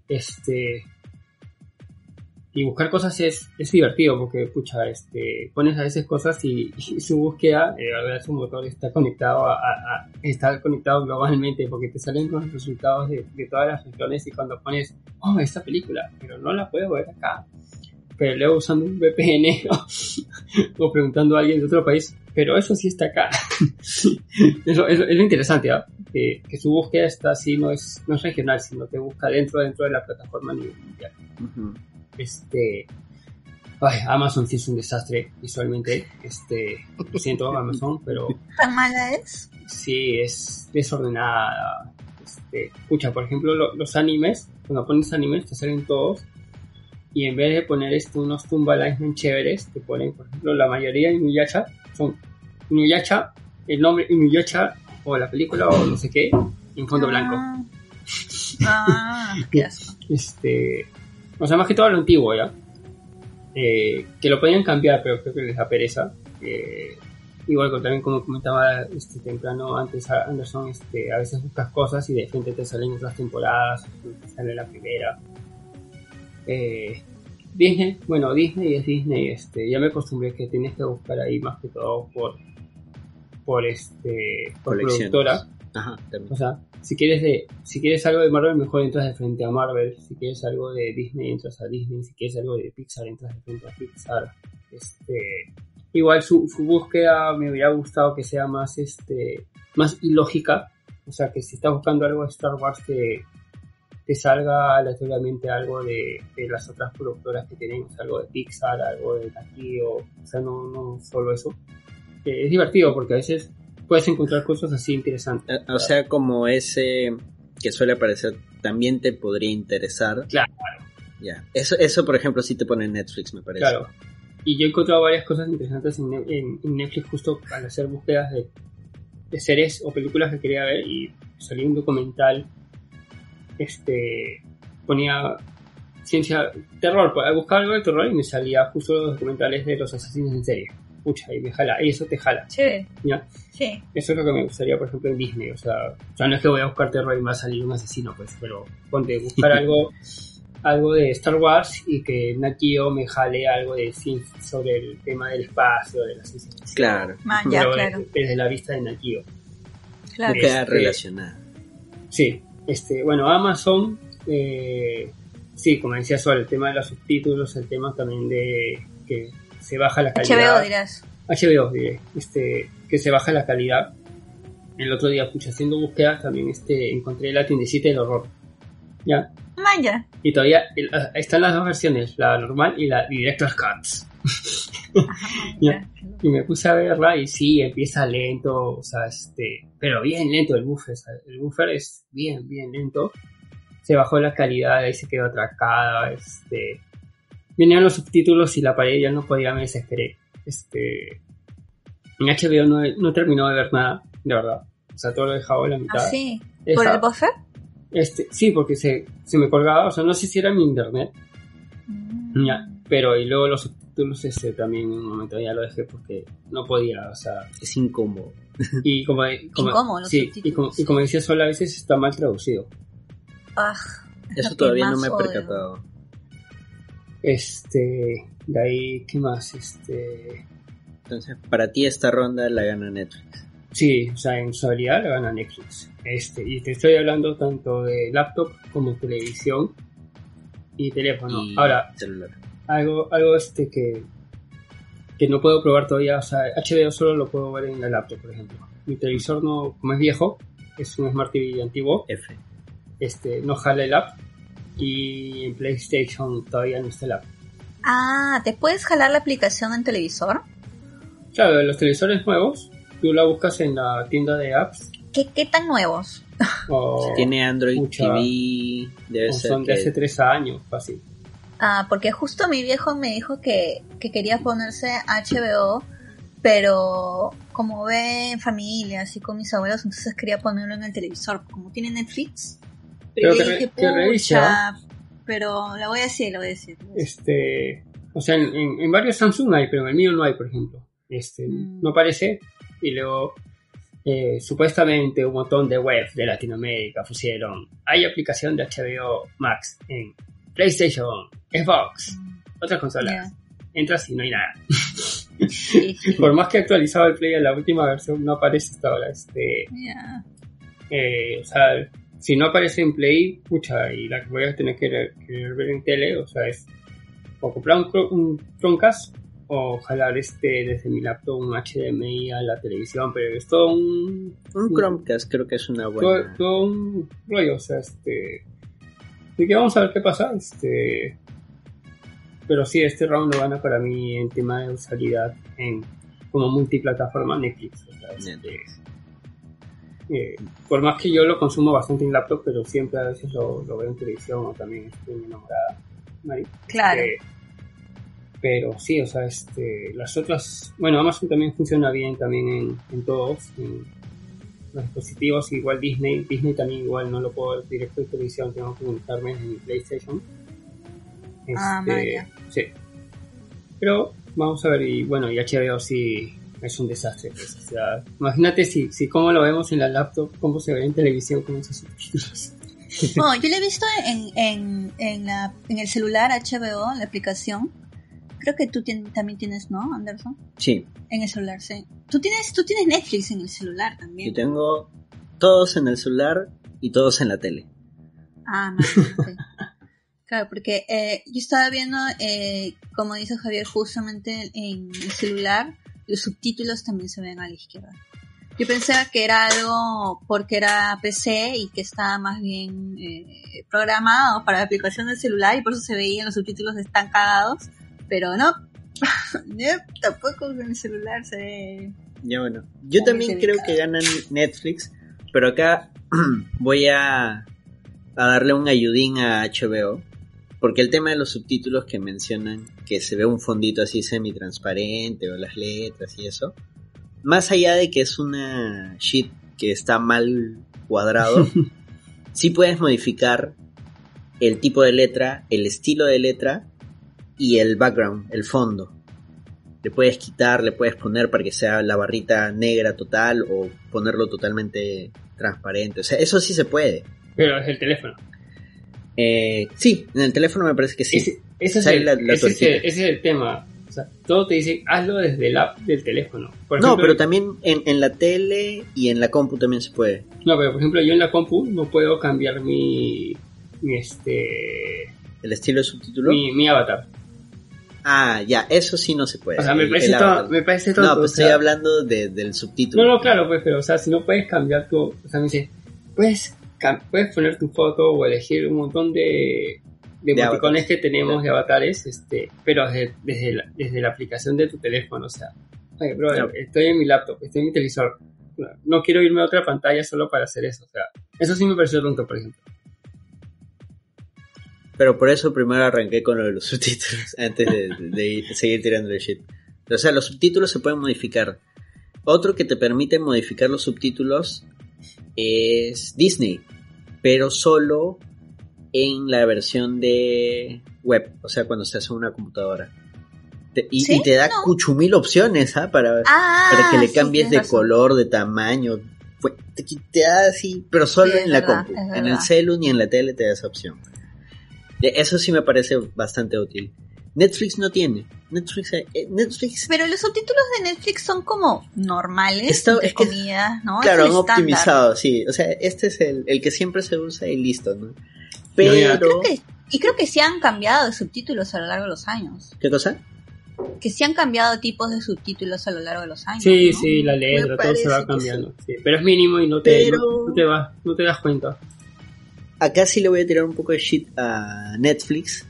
Este, y buscar cosas es, es divertido porque, pucha, este, pones a veces cosas y, y su búsqueda, eh, a ver, su motor está conectado a, a- está conectado globalmente porque te salen los resultados de, de todas las regiones y cuando pones, oh, esta película, pero no la puedo ver acá. Pero luego usando un VPN o, o preguntando a alguien de otro país, pero eso sí está acá. eso, eso- es lo interesante, ¿ah? que, que su búsqueda está así, no es, no es regional, sino que busca dentro, dentro de la plataforma a nivel mundial. Ujú. Este. Ay, Amazon sí es un desastre visualmente. Este. Lo siento, Amazon, pero ¿Tan mala es? sí es desordenada. Este. Escucha, por ejemplo, lo- los animes. Cuando pones animes, te salen todos. Y en vez de poner este, unos Tumba Alignment chéveres, te ponen, por ejemplo, la mayoría de Inuyasha son Inuyasha, el nombre Inuyasha, o la película, o no sé qué, en fondo blanco. Ah, Ah, qué asco. Este, o sea, más que todo lo antiguo, ¿ya? Eh, que lo podían cambiar, pero creo que les da pereza. Eh, igual que también como comentaba este, temprano antes a- Anderson, este, a veces buscas cosas y de frente te salen otras temporadas, te sale la primera. Eh, Disney, bueno, Disney es Disney, este, ya me acostumbré que tienes que buscar ahí más que todo por, por este, por productora. Ajá. O sea, si quieres de, si quieres algo de Marvel, mejor entras de frente a Marvel. Si quieres algo de Disney, entras a Disney. Si quieres algo de Pixar, entras de frente a Pixar. Este, igual su, su búsqueda me hubiera gustado que sea más, este, más ilógica. O sea, que si estás buscando algo de Star Wars, te, te salga aleatoriamente algo de, las otras productoras que tenemos, algo de Pixar, algo de Takio, o sea, no, solo eso. Es divertido porque a veces puedes encontrar cosas así interesantes. Eh, O sea, como ese que suele aparecer, también te podría interesar. Claro. Ya. Eso, eso, por ejemplo, sí te pone en Netflix, me parece. Claro. Y yo he encontrado varias cosas interesantes en, Ne- en- en Netflix justo al hacer búsquedas de, de series o películas que quería ver y salió un documental, este, ponía ciencia, terror, pues, buscaba algo de terror y me salía justo los documentales de los asesinos en serie. Pucha, y me jala, y eso te jala, Chévere. ¿ya? Sí. Eso es lo que me gustaría, por ejemplo, en Disney. O sea, o sea, no es que voy a buscar terror y me va a salir un asesino, pues, pero ponte, buscar algo, algo de Star Wars y que Nakio me jale algo de sobre el tema del espacio, de la ciencia. Claro. Man, ya, Pero claro. desde la vista de Nakio. Claro. Este- relacionada. Sí, este, bueno, Amazon, eh, sí, como decía Sol, el tema de los subtítulos, el tema también de que se baja la calidad. HBO dirás. HBO, diré, este, que se baja la calidad. El otro día, pucha, haciendo búsquedas, también este, encontré la tiendecita del horror. ¿Ya? Man, ya. Y todavía el- ah, están las dos versiones, la normal y la Director's Cuts. Ajá, Ya. ya. Y me puse a verla y sí, empieza lento, o sea, este, pero bien lento el buffer, o sea, el buffer es bien, bien lento. Se bajó la calidad, ahí se quedó atracada, este, venían los subtítulos y la pared ya no podía, me desesperé. Este, en HBO no, no he terminado de ver nada, de verdad. O sea, todo lo he dejado a la mitad. Ah, sí. ¿Por el buffer? Este, sí, porque se, se me colgaba, o sea, no sé si era mi internet, Mm. ya, pero y luego los subtítulos este, también en un momento ya lo dejé porque no podía, o sea, Es incómodo. y como, como Incómodo los sí, y subtítulos. como, y como decía Sol, a veces está mal traducido. Ah, es Eso todavía no me he odio. Percatado. Este, de ahí, ¿qué más? Este, Entonces, para ti esta ronda la gana Netflix. sí, o sea, en usabilidad la gana Netflix. Este, y te estoy hablando tanto de laptop como televisión y teléfono. y Ahora, celular. algo, algo este que, que no puedo probar todavía, o sea, HBO solo lo puedo ver en la laptop, por ejemplo. Mi televisor no, como es viejo, es un Smart TV antiguo, F. este, no jala el app y en PlayStation todavía no está el app. Ah, ¿te puedes jalar la aplicación en televisor? Claro, de los televisores nuevos, tú la buscas en la tienda de apps ¿Qué, qué tan nuevos? o, Tiene Android Pucha. TV. Debe ser son de que- hace tres años, fácil. Ah, porque justo mi viejo me dijo que, que quería ponerse HBO, pero como ve en familia, así con mis abuelos, entonces quería ponerlo en el televisor, como tiene Netflix. Pero que que pucha, pero la voy a decir, la voy a decir. Este, o sea, en, en- en varios Samsung hay, pero en el mío no hay, por ejemplo. Este, Mm. no aparece. Y luego, eh, supuestamente un montón de webs de Latinoamérica pusieron, hay aplicación de HBO Max en PlayStation, Xbox, otras consolas. Entras y no hay nada. Sí. Por más que he actualizado el Play a la última versión, no aparece hasta ahora. Este, eh, o sea, si no aparece en Play, pucha, y la que voy a tener que, que ver en tele, o sea, es o comprar un, un Chromecast o jalar este desde mi laptop un HDMI a la televisión, pero es todo un, Un Chromecast creo que es una buena. todo un rollo, o sea, este... Así que vamos a ver qué pasa, este... Pero sí, este round lo gana para mí en tema de usabilidad en, como multiplataforma Netflix. o sea, este, Netflix. Eh, por más que yo lo consumo bastante en laptop, pero siempre a veces lo, lo veo en televisión o también estoy enamorada. Mari. Claro. Eh, pero sí, o sea, este, las otras, bueno, Amazon también funciona bien también en, en todos, en los dispositivos, igual Disney, Disney también igual no lo puedo ver directo en televisión, tengo que conectarme en mi PlayStation. Ah, Este, vaya. Sí. Pero vamos a ver, y bueno, y HBO sí es un desastre. pues, o sea, imagínate si, si cómo lo vemos en la laptop, cómo se ve en televisión con esos subtítulos. No, yo lo he visto en, en, en, la, en el celular HBO, en la aplicación. Creo que tú tien- también tienes, ¿no, Anderson? Sí, En el celular, sí. Tú tienes, tú tienes Netflix en el celular yo también. tengo todos en el celular y todos en la tele. Ah. Claro, porque eh, yo estaba viendo, eh, como dice Javier, justamente en el celular, los subtítulos también se ven a la izquierda. Yo pensaba que era algo porque era PC y que estaba más bien eh, programado para la aplicación del celular y por eso se veían los subtítulos están cagados, pero no. No, tampoco en el celular se ve. Ya bueno, yo también creo que ganan Netflix, pero acá voy a, a darle un ayudín a HBO, porque el tema de los subtítulos que mencionan, que se ve un fondito así semi-transparente o las letras y eso, más allá de que es una shit que está mal cuadrado, sí puedes modificar el tipo de letra, el estilo de letra y el background, el fondo. Le puedes quitar, le puedes poner para que sea la barrita negra total o ponerlo totalmente transparente. O sea, eso sí se puede. Pero es el teléfono. Eh, sí, en el teléfono me parece que sí. Ese, ese es el, la- la ese, es el, ese es el tema. O sea, todo te dice, hazlo desde el app del teléfono. Por no, pero también en, en la tele y en la compu también se puede. No, pero por ejemplo, yo en la compu no puedo cambiar mi, mi este, El estilo de subtítulo. mi, mi avatar. Ah, ya, eso sí no se puede. O sea, me parece, todo, me parece No, pues o sea, estoy hablando de- del subtítulo. No, no, claro, pues, pero, o sea, si no puedes cambiar tu, o sea, me dice, puedes, puedes poner tu foto o elegir un montón de, de, De emoticones avatares. que tenemos de avatares, este, pero desde, desde, la, desde la aplicación de tu teléfono, o sea, bro, estoy en mi laptop, estoy en mi televisor, no, no quiero irme a otra pantalla solo para hacer eso, o sea, eso sí me pareció tonto, por ejemplo. Pero por eso primero arranqué con lo de los subtítulos, antes de, de- de seguir tirando el shit. O sea, los subtítulos se pueden modificar. Otro que te permite modificar los subtítulos es Disney. Pero solo en la versión de web, o sea, cuando se hace una computadora. Te- y, ¿Sí? y te da No. cuchumil opciones, ¿ah? Para, Ah, para que le sí, cambies de razón. color, de tamaño. Te, te da así, pero solo Sí, en la verdad, compu. En el celu ni en la tele te da esa opción. E- Eso sí me parece bastante útil. Netflix no tiene. Netflix, eh, Netflix Pero los subtítulos de Netflix son como normales, Está- entre es que- comillas, ¿no? Claro, han optimizado, sí. O sea, este es el, el que siempre se usa y listo, ¿no? Pero... ya. Creo que, y creo que sí han cambiado de subtítulos a lo largo de los años. ¿Qué cosa? Que sí han cambiado tipos de subtítulos a lo largo de los años. Sí, ¿no? sí, la letra, todo se va cambiando. Sí, pero es mínimo y no te, Pero- no, no te vas, no te das cuenta. Acá sí le voy a tirar un poco de shit a Netflix.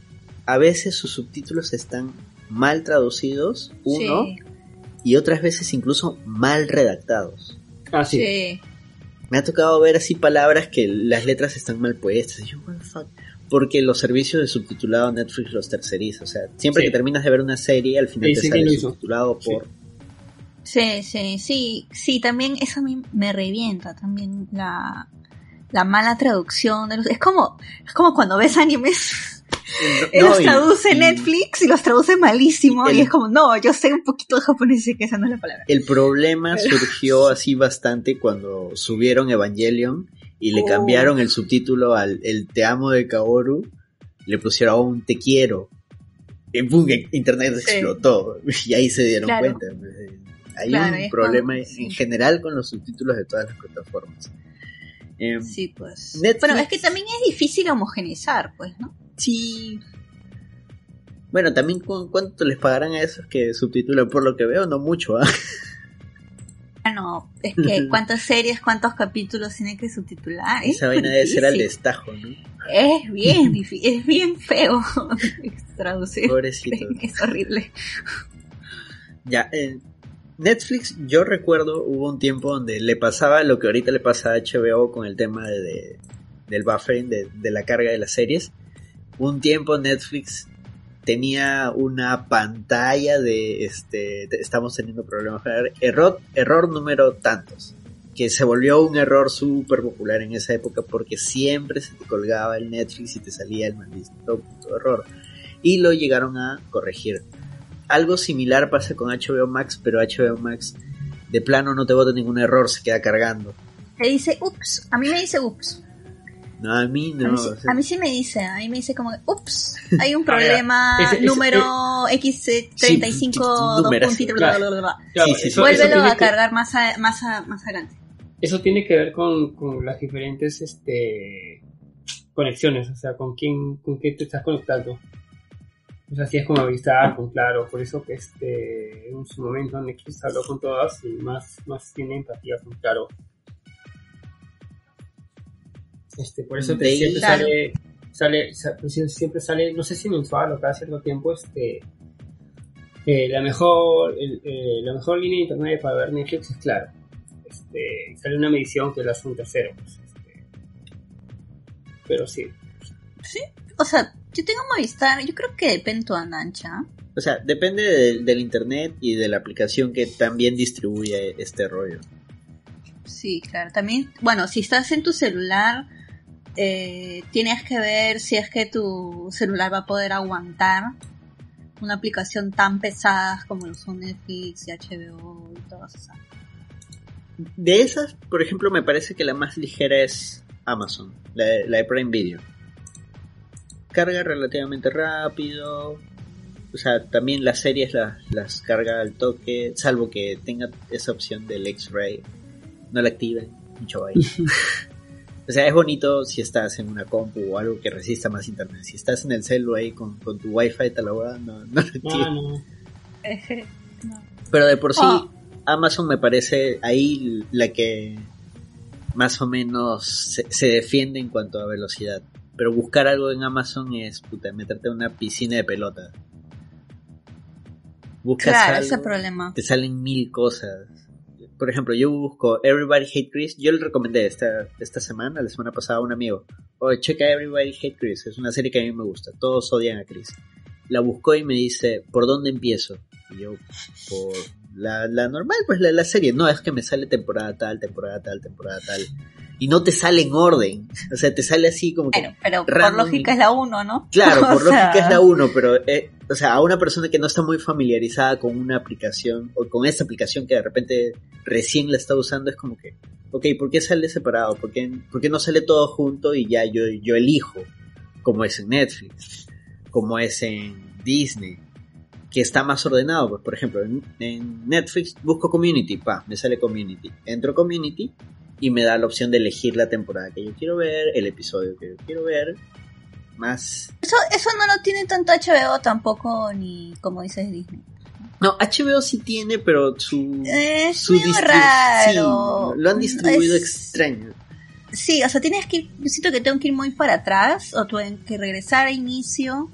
A veces sus subtítulos están mal traducidos, uno, Sí, y otras veces incluso mal redactados. Ah, sí. sí. Me ha tocado ver así palabras que las letras están mal puestas. Yo, what the fuck? Porque los servicios de subtitulado Netflix los terceriza. O sea, siempre Sí. que terminas de ver una serie, al final Sí, te sí, sale subtitulado por... Sí, sí, sí, sí, también eso a mí me revienta también la, la mala traducción de los, es como, es como cuando ves animes, No, los traduce y Netflix y los traduce malísimo El- y es como, no, yo sé un poquito de japonés y que esa no es la palabra. El problema surgió así bastante cuando subieron Evangelion y le Oh. cambiaron el subtítulo al el Te amo de Kaoru, le pusieron un Te quiero. Y que internet Sí. explotó y ahí se dieron Claro. cuenta. Hay Claro, un problema como- sí. en general con los subtítulos de todas las plataformas. Em, Sí, pues. Netflix- Bueno, es que también es difícil homogeneizar, pues, ¿no? Sí. Bueno, también cu- cuánto les pagarán a esos que subtitulan por lo que veo, no mucho, ¿ah? Ah, no, es que cuántas series, cuántos capítulos tiene que subtitular. Es Esa vaina debe ser al destajo, ¿no? Es bien difícil, es bien feo traducir. Pobrecito. Es horrible. Ya, en Netflix, yo recuerdo, hubo un tiempo donde le pasaba lo que ahorita le pasa a HBO con el tema de, de- del buffering, de, de la carga de las series. Un tiempo Netflix tenía una pantalla de, este, te- estamos teniendo problemas, error, error número tantos, que se volvió un error súper popular en esa época porque siempre se te colgaba el Netflix y te salía el maldito error. Y lo llegaron a corregir algo similar pasa con HBO Max, pero HBO Max de plano no te bota ningún error, se queda cargando. Te dice, ups, a mí me dice ups. No, a mí A, no. mí, sí, o sea, a mí sí me dice, a mí me dice como, ups, hay un problema Ese- ese- número X35, números, dos puntitos, claro. bla, bla, bla, bla. Claro, Sí, sí, sí. eso- eso Vuélvelo tiene a que- cargar más, a- más, a- más adelante. Eso tiene que ver con, con las diferentes este, conexiones, o sea, con quién, con qué te estás conectando. O sea, si es con Avistar, con Claro, por eso que este, en su momento Netflix habló con todas y más, más tiene empatía con Claro. Este, por eso te, De- siempre Claro. sale, sale, sa- pues, siempre sale, no sé si mensual o cada cierto tiempo, este, eh, la mejor, el- eh, la mejor línea de internet para ver Netflix es Claro este, sale una medición que la hace un tercero. pues, este. pero sí. O sea, yo tengo Movistar, yo creo que depende tu ancha. O sea, depende del, del internet y de la aplicación que también distribuye este rollo. Sí, claro. También, bueno, si estás en tu celular, eh, tienes que ver si es que tu celular va a poder aguantar una aplicación tan pesada como lo son Netflix y HBO y todas esas. De esas, por ejemplo, me parece que la más ligera es Amazon, la, de- la de Prime Video. Carga relativamente rápido. O sea, también las series las, las carga al toque, salvo que tenga esa opción del X-Ray. No la activen, mucho vaina. o sea, es bonito si estás en una compu o algo que resista más internet. Si estás en el celu ahí con, con tu wifi, te la no, no lo No. Pero de por sí, Oh. Amazon me parece ahí la que más o menos se, se defiende en cuanto a velocidad. Pero buscar algo en Amazon es puta, meterte en una piscina de pelota. Buscas Claro, algo, ese problema. te salen mil cosas. Por ejemplo, yo busco Everybody Hate Chris. Yo le recomendé esta, esta semana, la semana pasada, a un amigo. Oye, checa Everybody Hate Chris. Es una serie que a mí me gusta. Todos odian a Chris. La buscó y me dice, ¿por dónde empiezo? Y yo, por la, la normal, pues la, la serie. No, es que me sale temporada tal, temporada tal, temporada tal. Y no te sale en orden. O sea, te sale así como que... Bueno, pero por lógica es la 1, ¿no? Claro, O por lógica sea, es la 1, pero, eh, o sea, a una persona que no está muy familiarizada con una aplicación, o con esta aplicación que de repente recién la está usando, es como que, ok, ¿por qué sale separado? ¿Por qué, por qué no sale todo junto y ya yo, yo elijo? Como es en Netflix, como es en Disney, que está más ordenado. Pues, por ejemplo, en, en Netflix busco Community, pa, me sale Community. Entro Community y me da la opción de elegir la temporada que yo quiero ver, el episodio que yo quiero ver, más Eso, eso no lo tiene tanto HBO tampoco, ni como dices Disney. No, HBO sí tiene, pero su. Es su raro. Sí, lo han distribuido Es- extraño. Sí, o sea, tienes que ir, siento que tengo que ir muy para atrás, o tengo que regresar a inicio,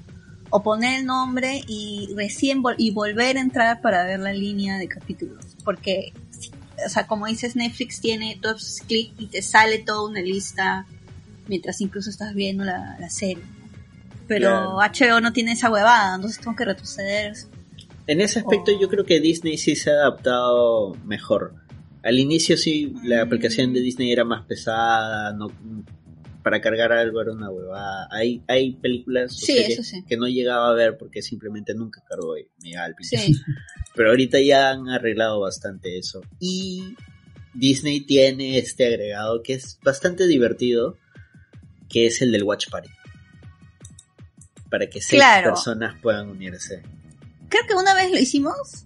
o poner el nombre y recién vol- y volver a entrar para ver la línea de capítulos. Porque, o sea, como dices, Netflix tiene dos clics y te sale toda una lista mientras incluso estás viendo la, la serie. Pero HBO no tiene esa huevada, entonces tengo que retroceder. En ese aspecto, Oh. yo creo que Disney sí se ha adaptado mejor. Al inicio, sí, la Mm. aplicación de Disney era más pesada, no, para cargar algo era una huevada. Hay, hay películas o Sí, series eso sí. que no llegaba a ver porque simplemente nunca cargó y me llegaba al. Sí. Pero ahorita ya han arreglado bastante eso. Y Disney tiene este agregado que es bastante divertido, que es el del Watch Party. Para que seis Claro. personas puedan unirse. Creo que una vez lo hicimos.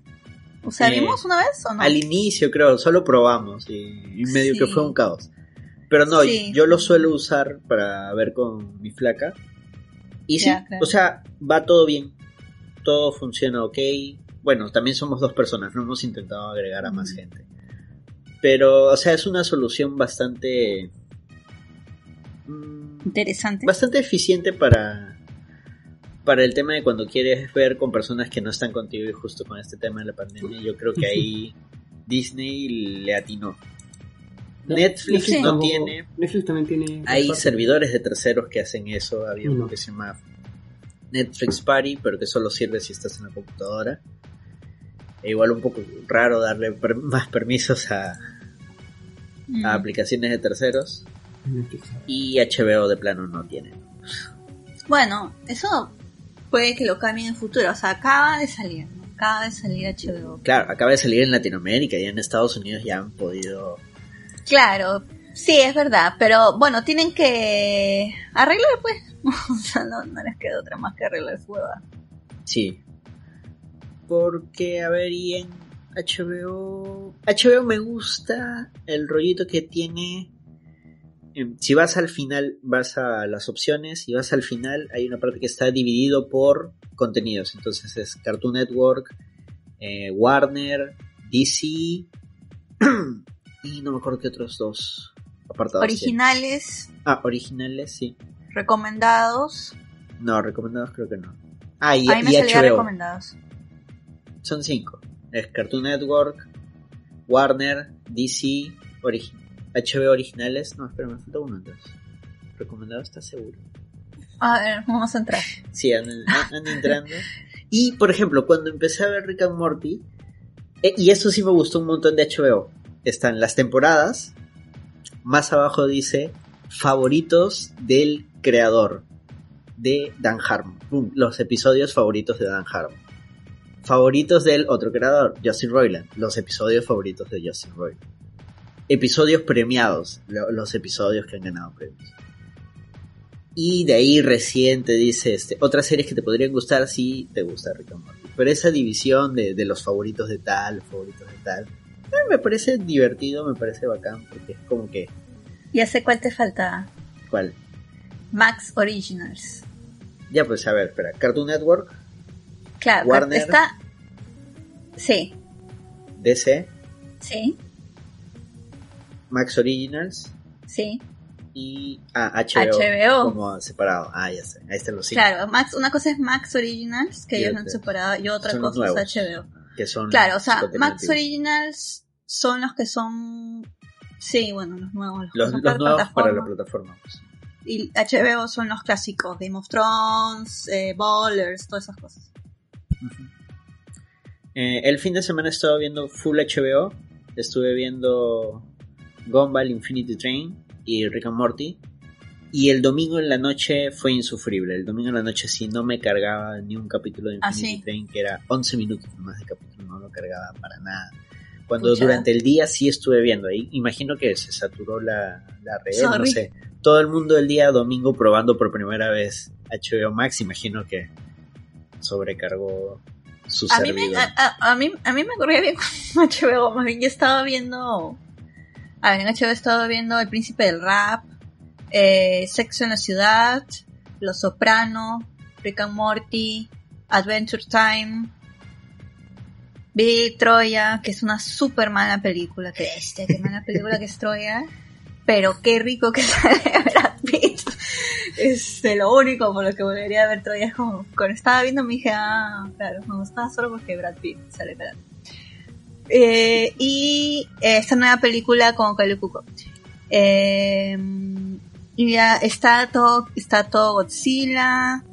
O sea, Eh, ¿vimos una vez o no? Al inicio creo, solo probamos y, y medio que fue un caos. Pero no, Sí. yo lo suelo usar para ver con mi flaca. Y sí, claro. o sea, va todo bien. Todo funciona ok. Bueno, también somos dos personas, no hemos intentado agregar a más gente. Pero, o sea, es una solución bastante... mm, Interesante. bastante eficiente para para el tema de cuando quieres ver con personas que no están contigo y justo con este tema de la pandemia yo creo que ahí Disney le atinó Netflix Sí. no tiene Netflix también tiene. hay servidores de terceros que hacen eso había uno Uno. que se llama Netflix Party pero que solo sirve si estás en la computadora e igual un poco raro darle per- más permisos a, Mm. a aplicaciones de terceros Netflix. y HBO de plano no tiene Bueno, eso puede que lo cambien en el futuro. O sea, acaba de salir, ¿no? Acaba de salir HBO. claro acaba de salir en Latinoamérica y en Estados Unidos ya han podido Claro, sí, es verdad. Pero bueno, tienen que arreglar, pues. o sea, no, no les queda otra más que arreglar su hueva. Sí. Porque, a ver, y en HBO... HBO me gusta el rollito que tiene... em, Si vas al final, vas a las opciones y vas al final, hay una parte que está dividido por contenidos. Entonces es Cartoon Network, eh, Warner, DC y no me acuerdo qué otros dos apartados. Originales, Ah, originales, sí. recomendados. No, recomendados creo que no. Ah, y, A mí me y HBO. recomendados. Son cinco. Es Cartoon Network, Warner, DC, origi- HBO originales. No, espera, me falta uno entonces. ¿Recomendado estás seguro? A ver, vamos a entrar. Sí, andan, andan entrando. Y, por ejemplo, cuando empecé a ver Rick and Morty, eh, y eso sí me gustó un montón de HBO, están las temporadas, más abajo dice favoritos del creador de Dan Harmon. Los episodios favoritos de Dan Harmon. Favoritos del otro creador, Justin Roiland. Los episodios favoritos de Justin Roiland. Episodios premiados, lo- los episodios que han ganado premios. Y de ahí recién te dice este, otras series que te podrían gustar si te gusta Rick and Morty. Pero esa división de, de los favoritos de tal, favoritos de tal, me parece divertido, me parece bacán, porque es como que, Ya sé cuál te falta. ¿cuál? Max Originals. Ya pues a ver, espera, Cartoon Network, Claro, Warner. está. Sí, DC, sí, Max Originals sí. y ah, HBO, HBO. como separado. Ah, ya sé, ahí están los cinco, Claro, Max, una cosa es Max Originals, que Y ellos han separado, y otra cosa es HBO. Que son Claro, o sea, Max. Originals son los que son. Sí, bueno, los nuevos. Los, que Los, son los nuevos para la plataforma. pues. Y HBO son los clásicos: Game of Thrones, eh, Ballers, todas esas cosas. Eh, el fin de semana he estado viendo Full HBO. Estuve viendo Gumball Infinity Train y Rick and Morty. Y el domingo en la noche fue insufrible. El domingo en la noche sí no me cargaba ni un capítulo de Ah, Infinity sí. Train, que era 11 minutos más de capítulo, no lo cargaba para nada. Cuando Pucha. durante el día sí estuve viendo, ahí imagino que se saturó la, la red, no Sorry. sé. Todo el mundo el día domingo probando por primera vez HBO Max, imagino que sobrecargó su A mí, me, servidor. a, a- a mí, a mí me corría bien con HBO, más bien yo estaba viendo, a ver, en HBO he estado viendo El Príncipe del Rap, eh, Sexo en la Ciudad, Los Soprano, Rick and Morty, Adventure Time, vi Troya, que es una súper mala película, que este, qué mala película que es Troya, pero qué rico que sale Brad Pitt. Este, lo único por lo que volvería a ver Troya es como, cuando estaba viendo me dije, ah, claro, me gustaba solo porque Brad Pitt sale Brad. Eh, y esta nueva película con Kylie Cuoco. Eh, y ya está todo, está todo Godzilla.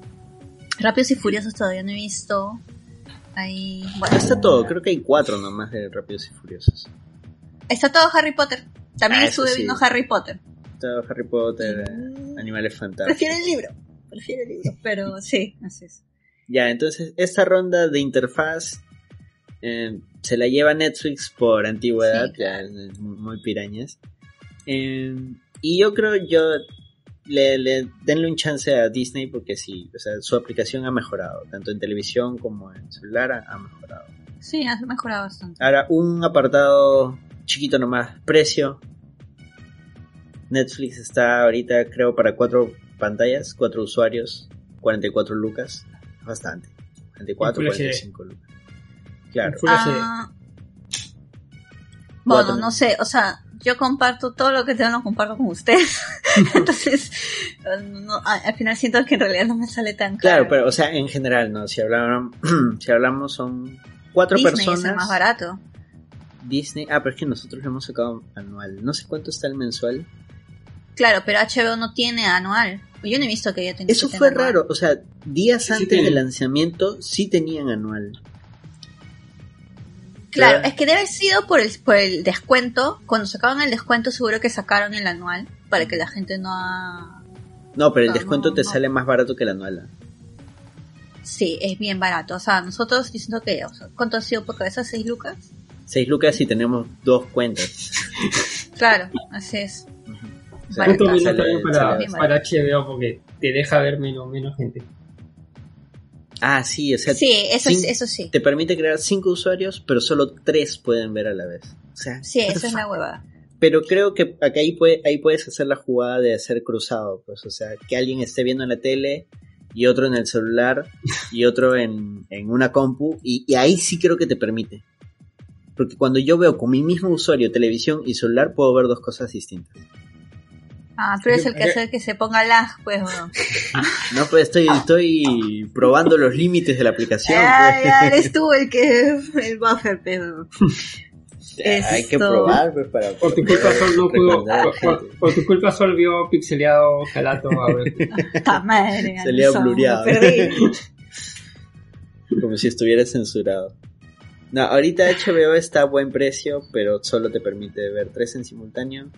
Rápidos y Furiosos todavía no he visto. Ahí, bueno, Está todo, creo que hay cuatro nomás de Rápidos y Furiosos. está todo Harry Potter. También Ah, estuve sí. viendo Harry Potter. Está Harry Potter, Mm, Animales Fantásticos. Prefiero el libro. Prefiero el libro. Pero sí, así es. Ya, entonces esta ronda de interfaz eh, se la lleva Netflix por antigüedad, Sí, ya es muy, muy pirañas. Eh, y yo creo yo le, le denle un chance a Disney porque sí, o sea, su aplicación ha mejorado, tanto en televisión como en celular ha, ha mejorado. Sí, ha mejorado bastante. Ahora, un apartado chiquito nomás, precio. Netflix está ahorita, creo, para cuatro pantallas, cuatro usuarios, 44 lucas. Bastante. 44, En Full 45 lucas. Claro. Ah, bueno, no sé, o sea, yo comparto todo lo que tengo, lo comparto con ustedes. Entonces, no, al final siento que en realidad no me sale tan Claro, caro. pero, o sea, en general, ¿no? Si hablamos, si hablamos son cuatro Disney personas. es el más barato. Disney. Ah, pero es que nosotros lo hemos sacado anual. No sé cuánto está el mensual. Claro, pero HBO no tiene anual. Yo no he visto que ella tenga Eso que fue raro. anual. O sea, días Sí antes del lanzamiento sí tenían anual. Claro, es que debe haber sido por el, por el descuento. Cuando sacaron el descuento, seguro que sacaron el anual para que la gente no ha... No, pero el No, descuento no, te no. sale más barato que el anual. Sí, es bien barato. O sea, nosotros diciendo que... o sea, ¿Cuánto ha sido por cabeza? ¿6 lucas? 6 lucas y tenemos dos cuentas. Claro, así es. Sale- también para, para HBO porque te deja ver menos, menos gente. Ah, sí, o sea, Sí, eso, sin- eso sí. te permite crear 5 usuarios, pero solo 3 pueden ver a la vez. O sea, Sí, esa es la huevada. Pero creo que acá ahí, puede, ahí puedes hacer la jugada de hacer cruzado, pues, o sea, que alguien esté viendo en la tele y otro en el celular y otro en, en una compu y, y ahí sí creo que te permite. Porque cuando yo veo con mi mismo usuario televisión y celular puedo ver dos cosas distintas. Ah, tú eres el que hace que se ponga lag, pues, weón. No, pues estoy, estoy probando los límites de la aplicación. Ah, pues. ya eres tú el que... El buffer, pues, weón. Hay que probar pues, para Por tu culpa Sol no pudo, por, por- gente. por tu culpa Sol vio pixeleado Calato a ver. ¡Ta madre! Blureado. perdí. Como si estuviera censurado. No, ahorita HBO está a buen precio, pero solo te permite ver tres en simultáneo.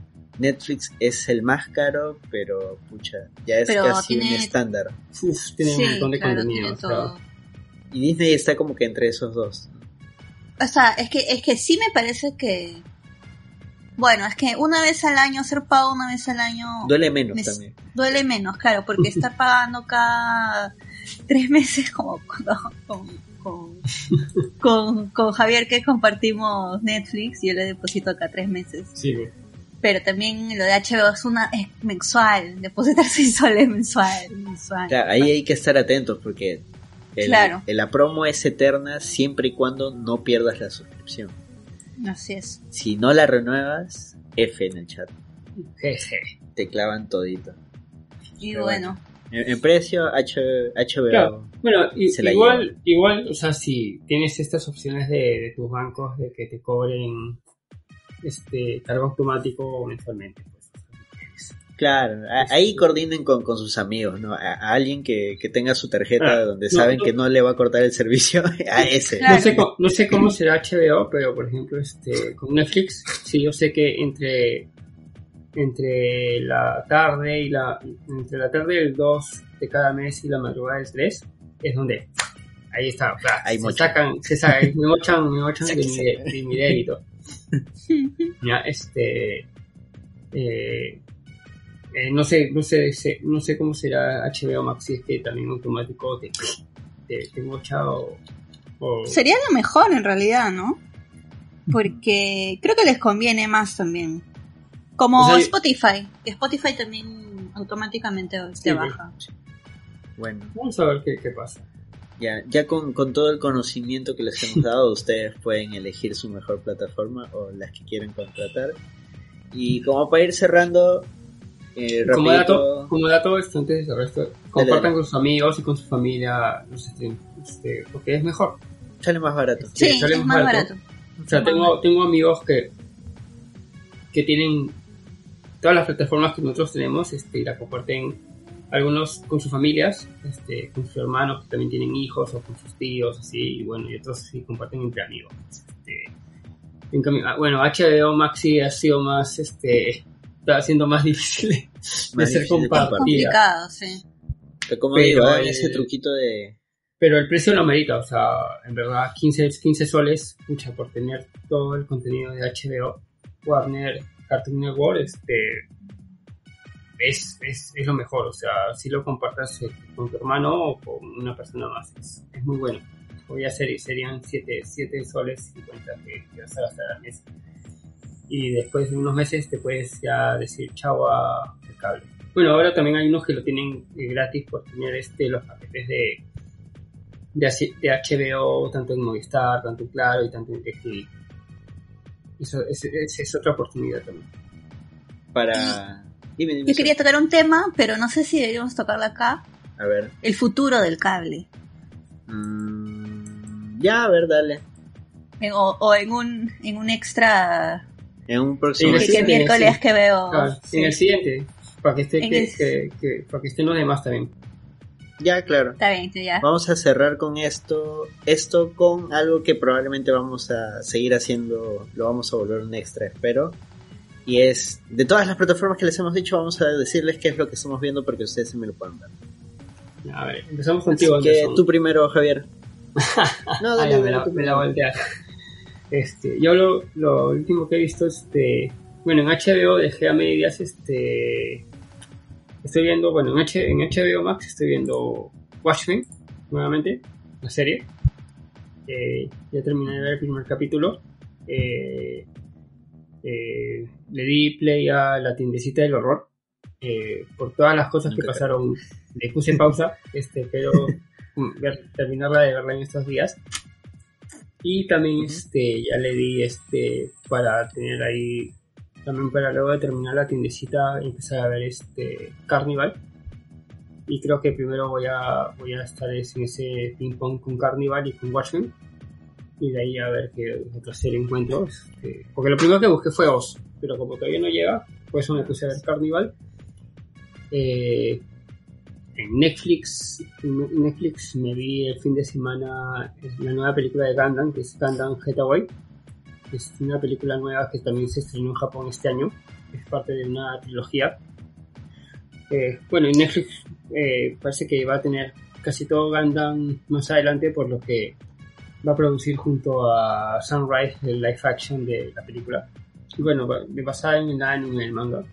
Netflix es el más caro, pero pucha, ya es Pero casi un estándar. Uf, tiene un montón de claro, contenido. tiene o sea, todo. Y Disney está como que entre esos dos. O sea, es que, es que sí me parece que... Bueno, es que una vez al año, hacer pago una vez al año... Duele menos me- también. duele menos, claro, porque estar pagando cada tres meses como cuando con, con, con, con Javier que compartimos Netflix, yo le deposito acá tres meses. sí, güey. Pero también lo de HBO es una es mensual, depositar seis soles mensual, mensual. Claro, ahí hay que estar atentos porque el- Claro. el- la promo es eterna siempre y cuando no pierdas la suscripción. Así es. Si no la renuevas, F en el chat. Jeje. Te clavan todito. Y Pero bueno, En, en precio, H- HBO. Claro. Bueno, i- Se la igual, igual, o sea, si tienes estas opciones de, de tus bancos de que te cobren este cargo automático mensualmente, pues. Claro, a- ahí coordinen con, con sus amigos, ¿no? A, a alguien que, que tenga su tarjeta Ah, donde no, saben no. que no le va a cortar el servicio a ese. Claro. No sé, cómo, no sé cómo será HBO, pero por ejemplo, este, con Netflix, sí, yo sé que entre, entre la tarde y la, entre la tarde del 2 de cada mes y la madrugada del 3, es donde, ahí está, o sea, Hay se sacan, se sacan, me mochan, me mochan de, mi, de mi débito. Ya, este, eh, eh, no sé, no sé, no sé cómo será HBO Max si es que también automático te, te, te mocha o, o- Sería lo mejor en realidad, ¿no? Porque creo que les conviene más también. Como O sea, yo- Spotify, que Spotify también automáticamente te Sí, baja. Bueno, Vamos a ver qué, qué pasa. Ya, ya con, con todo el conocimiento que les hemos dado, ustedes pueden elegir su mejor plataforma o las que quieren contratar. Y como para ir cerrando, eh, Como dato, como dato esto, antes de cerrar esto, compartan con sus amigos y con su familia los streams, este, porque es mejor. sale más barato. Sí, Sí, sale es más más barato. barato. O sea, tengo, tengo amigos que, que tienen todas las plataformas que nosotros tenemos este, y la comparten algunos con sus familias, este, con sus hermanos que también tienen hijos o con sus tíos, así, y bueno, y otros sí comparten entre amigos. Este, en cambio, ah, bueno, HBO Maxi ha sido más, este, está siendo más difícil de, Más ser de compartida. complicado, sí. Pero como digo, eh, ese truquito de... Pero el precio lo merita, o sea, en verdad 15, 15 soles, pucha, por tener todo el contenido de HBO, Warner, Cartoon Network, este, es, es, es lo mejor, o sea, si lo compartas eh, con tu hermano o con una persona más, es, es muy bueno. Voy a hacer, serían 7, 7 soles 50 que, que vas a gastar al mes. Y después de unos meses te puedes ya decir chao a el cable. Bueno, ahora también hay unos que lo tienen eh, gratis por tener este, los paquetes de, de, de HBO, tanto en Movistar, tanto en Claro y tanto en DirecTV. Eso es, es, es otra oportunidad también. Para... Dime, dime. Yo quería tocar un tema, pero no sé si deberíamos tocarlo acá. A ver. El futuro del cable. Mm, ya, a ver, dale. En- o, o en un en un extra En un próximo... Sí, que, que sí, miércoles sí. que veo. Ah, sí. En el siguiente, para que, esté, En que, el- que- que- para que estén los demás también. Ya, claro. Está bien, ya. Vamos a cerrar con esto, esto con algo que probablemente vamos a seguir haciendo, lo vamos a volver un extra, espero. Y es, de todas las plataformas que les hemos dicho, vamos a decirles qué es lo que estamos viendo porque ustedes se me lo puedan ver. A ver, empezamos contigo, Así que Anderson. tú primero, Javier. No, Ah, dale, me, la, me la volteas. Este, yo lo, lo último que he visto, este, bueno, en HBO dejé a medias, este, estoy viendo, bueno, en, H, en HBO Max estoy viendo Watchmen, nuevamente, la serie. Eh, ya terminé de ver el primer capítulo. Eh, eh, le di play a la tiendecita del horror. Eh, por todas las cosas que pasaron, le puse pausa, este, pero terminarla de verla en estos días. Y también Ujú. este ya le di este para tener ahí también para luego de terminar la tiendecita empezar a ver este Carnival. Y creo que primero voy a voy a estar es- en ese ping pong con Carnival y con Watchmen. Y de ahí a ver qué otra serie encuentro. este, porque lo primero que busqué fue Oz, pero como todavía no llega, por eso me puse a ver Carnival. Eh, en Netflix, Netflix me vi el fin de semana la nueva película de Gundam, que es Gundam Getaway. Es una película nueva que también se estrenó en Japón este año. Es parte de una trilogía. Eh, bueno, en Netflix eh, parece que va a tener casi todo Gundam más adelante, por lo que va a producir junto a Sunrise el live action de la película. Y bueno, va- basada en el anime, en el manga.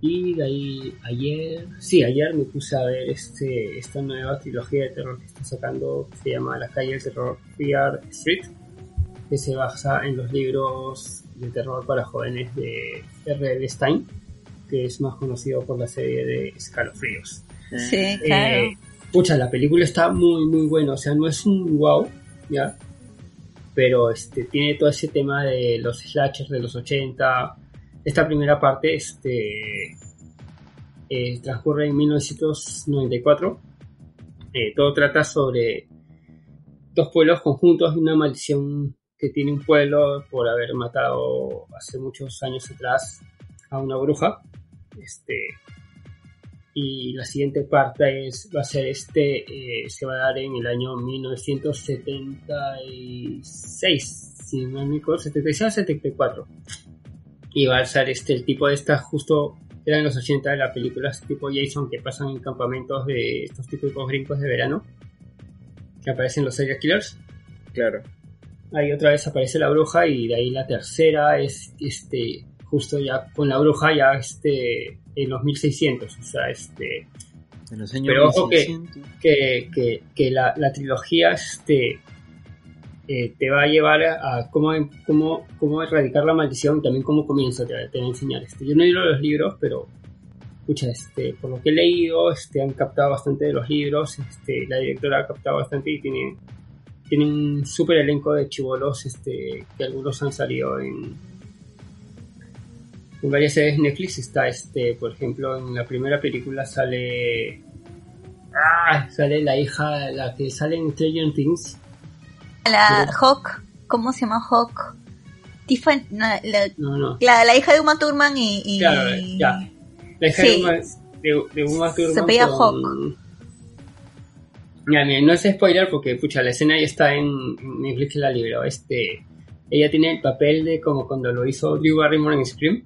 Y de ahí ayer, sí, ayer me puse a ver este, esta nueva trilogía de terror que está sacando, que se llama La calle del terror Fear Street, que se basa en los libros de terror para jóvenes de R.L. Stein, que es más conocido por la serie de Escalofríos. Sí, claro. Eh, pucha, la película está muy, muy buena. O sea, no es un wow, ¿ya? Pero este, tiene todo ese tema de los slashers de los 80. Esta primera parte este, eh, transcurre en 1994. Eh, todo trata sobre dos pueblos conjuntos y una maldición que tiene un pueblo por haber matado hace muchos años atrás a una bruja. Este, y la siguiente parte es, va a ser este, eh, se va a dar en el año 1976, si no me acuerdo, 76 o 74. Y va a ser este, el tipo de estas justo, eran los 80 de las películas tipo Jason que pasan en campamentos de estos típicos brincos de verano, que aparecen los serial killers. Claro. Ahí otra vez aparece la bruja y de ahí la tercera es este justo ya con la bruja ya este en los 1600, o sea, este En los años Pero ojo que- 1600. que, que, que la, la trilogía este eh, te va a llevar a cómo, cómo, cómo erradicar la maldición y también cómo comienza, te, te va a enseñar. Este, yo no he leído los libros, pero escucha, este, por lo que he leído, este, han captado bastante de los libros, este, la directora ha captado bastante y tiene, tiene un súper elenco de chivolos, este, que algunos han salido en, en varias series de Netflix. Está, este, por ejemplo, en la primera película sale Ah, sale la hija, la que sale en Stranger Things. La Sí. Hawk, ¿cómo se llama Hawk? Tiffany, no, la, No, no. la, la hija de Uma Thurman y... y- Claro, ya. La hija Sí. de Uma, de, de Uma Thurman Se veía con- Ya, mira, no es spoiler porque, pucha, la escena ya está en, en Netflix la libró. Este, ella tiene el papel de como cuando lo hizo Drew Barrymore en Scream,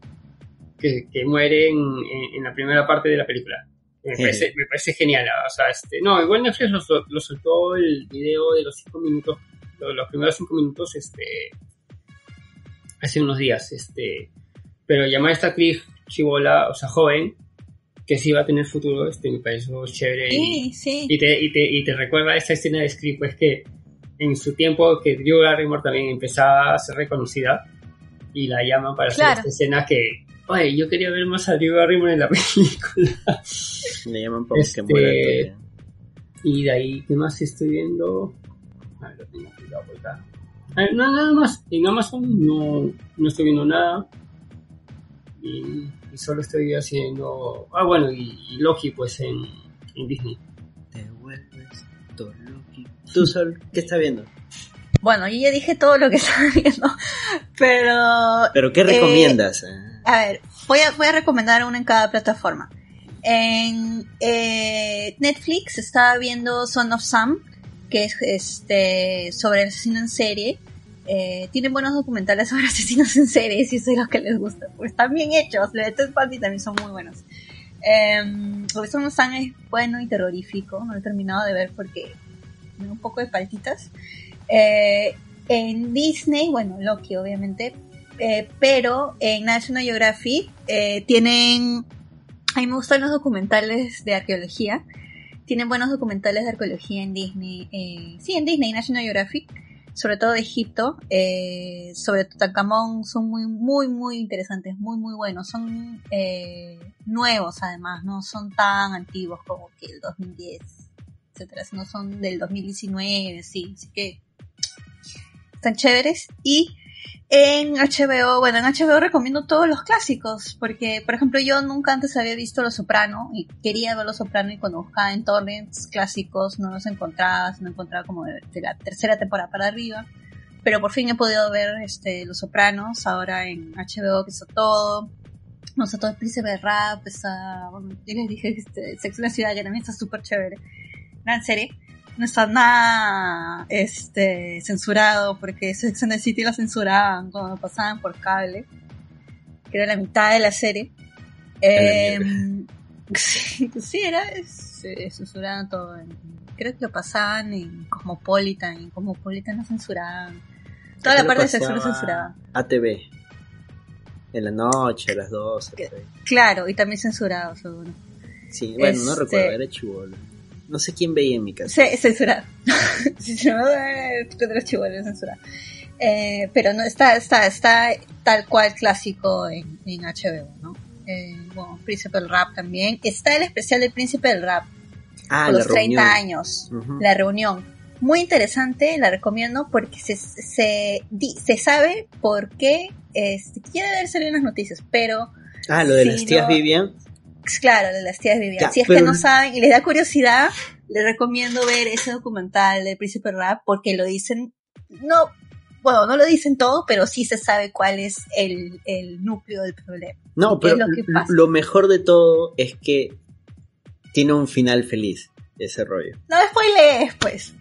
que, que muere en, en- en la primera parte de la película. Me Sí. parece, me parece genial, o sea, este, no, igual Netflix lo, lo soltó el video de los cinco minutos, lo- los primeros cinco minutos, este, hace unos días, este, pero llamar a esta actriz chivola, o sea, joven, que sí va a tener futuro, este, me pareció chévere. y- Sí, sí. y te, y, te, y te recuerda esta escena de Script, pues que en su tiempo que Drew Barrymore también empezaba a ser reconocida y la llaman para Claro. hacer esta escena que, oye, yo quería ver más a Drew Barrymore en la película. Le llaman para Este- que muera todavía. Y de ahí, ¿qué más estoy viendo? A ver, lo tengo cuidado por acá. A ver, no, nada más. En Amazon no, no estoy viendo nada. Y, y solo estoy haciendo... Ah, bueno, y, y Loki, pues, en, en Disney. Te vuelves todo loqui. Tú, Sol, ¿qué estás viendo? Bueno, yo ya dije todo lo que estaba viendo, pero ¿Pero qué Eh, recomiendas? A ver, voy a, recomendar uno en cada plataforma. En eh, Netflix estaba viendo Son of Sam, que es este sobre asesino en serie. Eh, tienen buenos documentales sobre asesinos en serie, si es lo que les gusta. Pues están bien hechos, los de Ted Bundy también son muy buenos. Eh, porque Son of Sam es bueno y terrorífico, no lo he terminado de ver porque un poco de paltitas. Eh, en Disney, bueno, Loki obviamente, eh, pero en National Geographic eh, tienen, a mí me gustan los documentales de arqueología, tienen buenos documentales de arqueología en Disney, sí, en Disney, National Geographic, sobre todo de Egipto, eh, sobre Tutankamón, son muy, muy, muy interesantes, muy, muy buenos, son nuevos además, no son tan antiguos como que el 2010, etcétera, sino son del 2019, sí, así que están chéveres. Y en HBO, bueno, en HBO recomiendo todos los clásicos, porque, por ejemplo, yo nunca antes había visto Los Soprano y quería ver Los Soprano y cuando buscaba en torrents clásicos no los encontraba, no encontraba como de, la tercera temporada para arriba. Pero por fin he podido ver este, Los Sopranos ahora en HBO, que está todo. No está todo el príncipe de rap, está, bueno, yo les dije, este, Sex en la ciudad, que también está súper chévere. Gran serie no está nada este censurado porque Sex and the City lo censuraban cuando lo pasaban por cable que era la mitad de la serie eh, sí, sí, era se censuraban todo creo que lo pasaban en Cosmopolitan en Cosmopolitan lo censuraban toda la parte de sexo lo censuraban ATV. En la noche, a las 12. ¿Qué? por ahí. claro y también censurado seguro Sí, bueno, no Este- recuerdo, era chivolo. No sé quién veía en mi casa. Sí, censurado. Si de los chivoles censurado. Eh, pero no está, está, está tal cual clásico en, en HBO, ¿no? Eh, bueno, Príncipe del Rap también. Está el especial del Príncipe del Rap, Ah, por los 30 reunión. años. Ujú. La reunión. Muy interesante, la recomiendo porque se, se, se sabe por qué, este, quiere ver salir en las noticias, pero Ah, lo de Sí, las tías no. Vivian. Claro, de las tías Vivian. Ya, si es pero- que no saben y les da curiosidad, les recomiendo ver ese documental del Príncipe Rap porque lo dicen, no, bueno, no lo dicen todo, pero sí se sabe cuál es el, el núcleo del problema. No, ¿Qué es pero lo mejor de todo es que tiene un final feliz ese rollo. No spoilees, pues.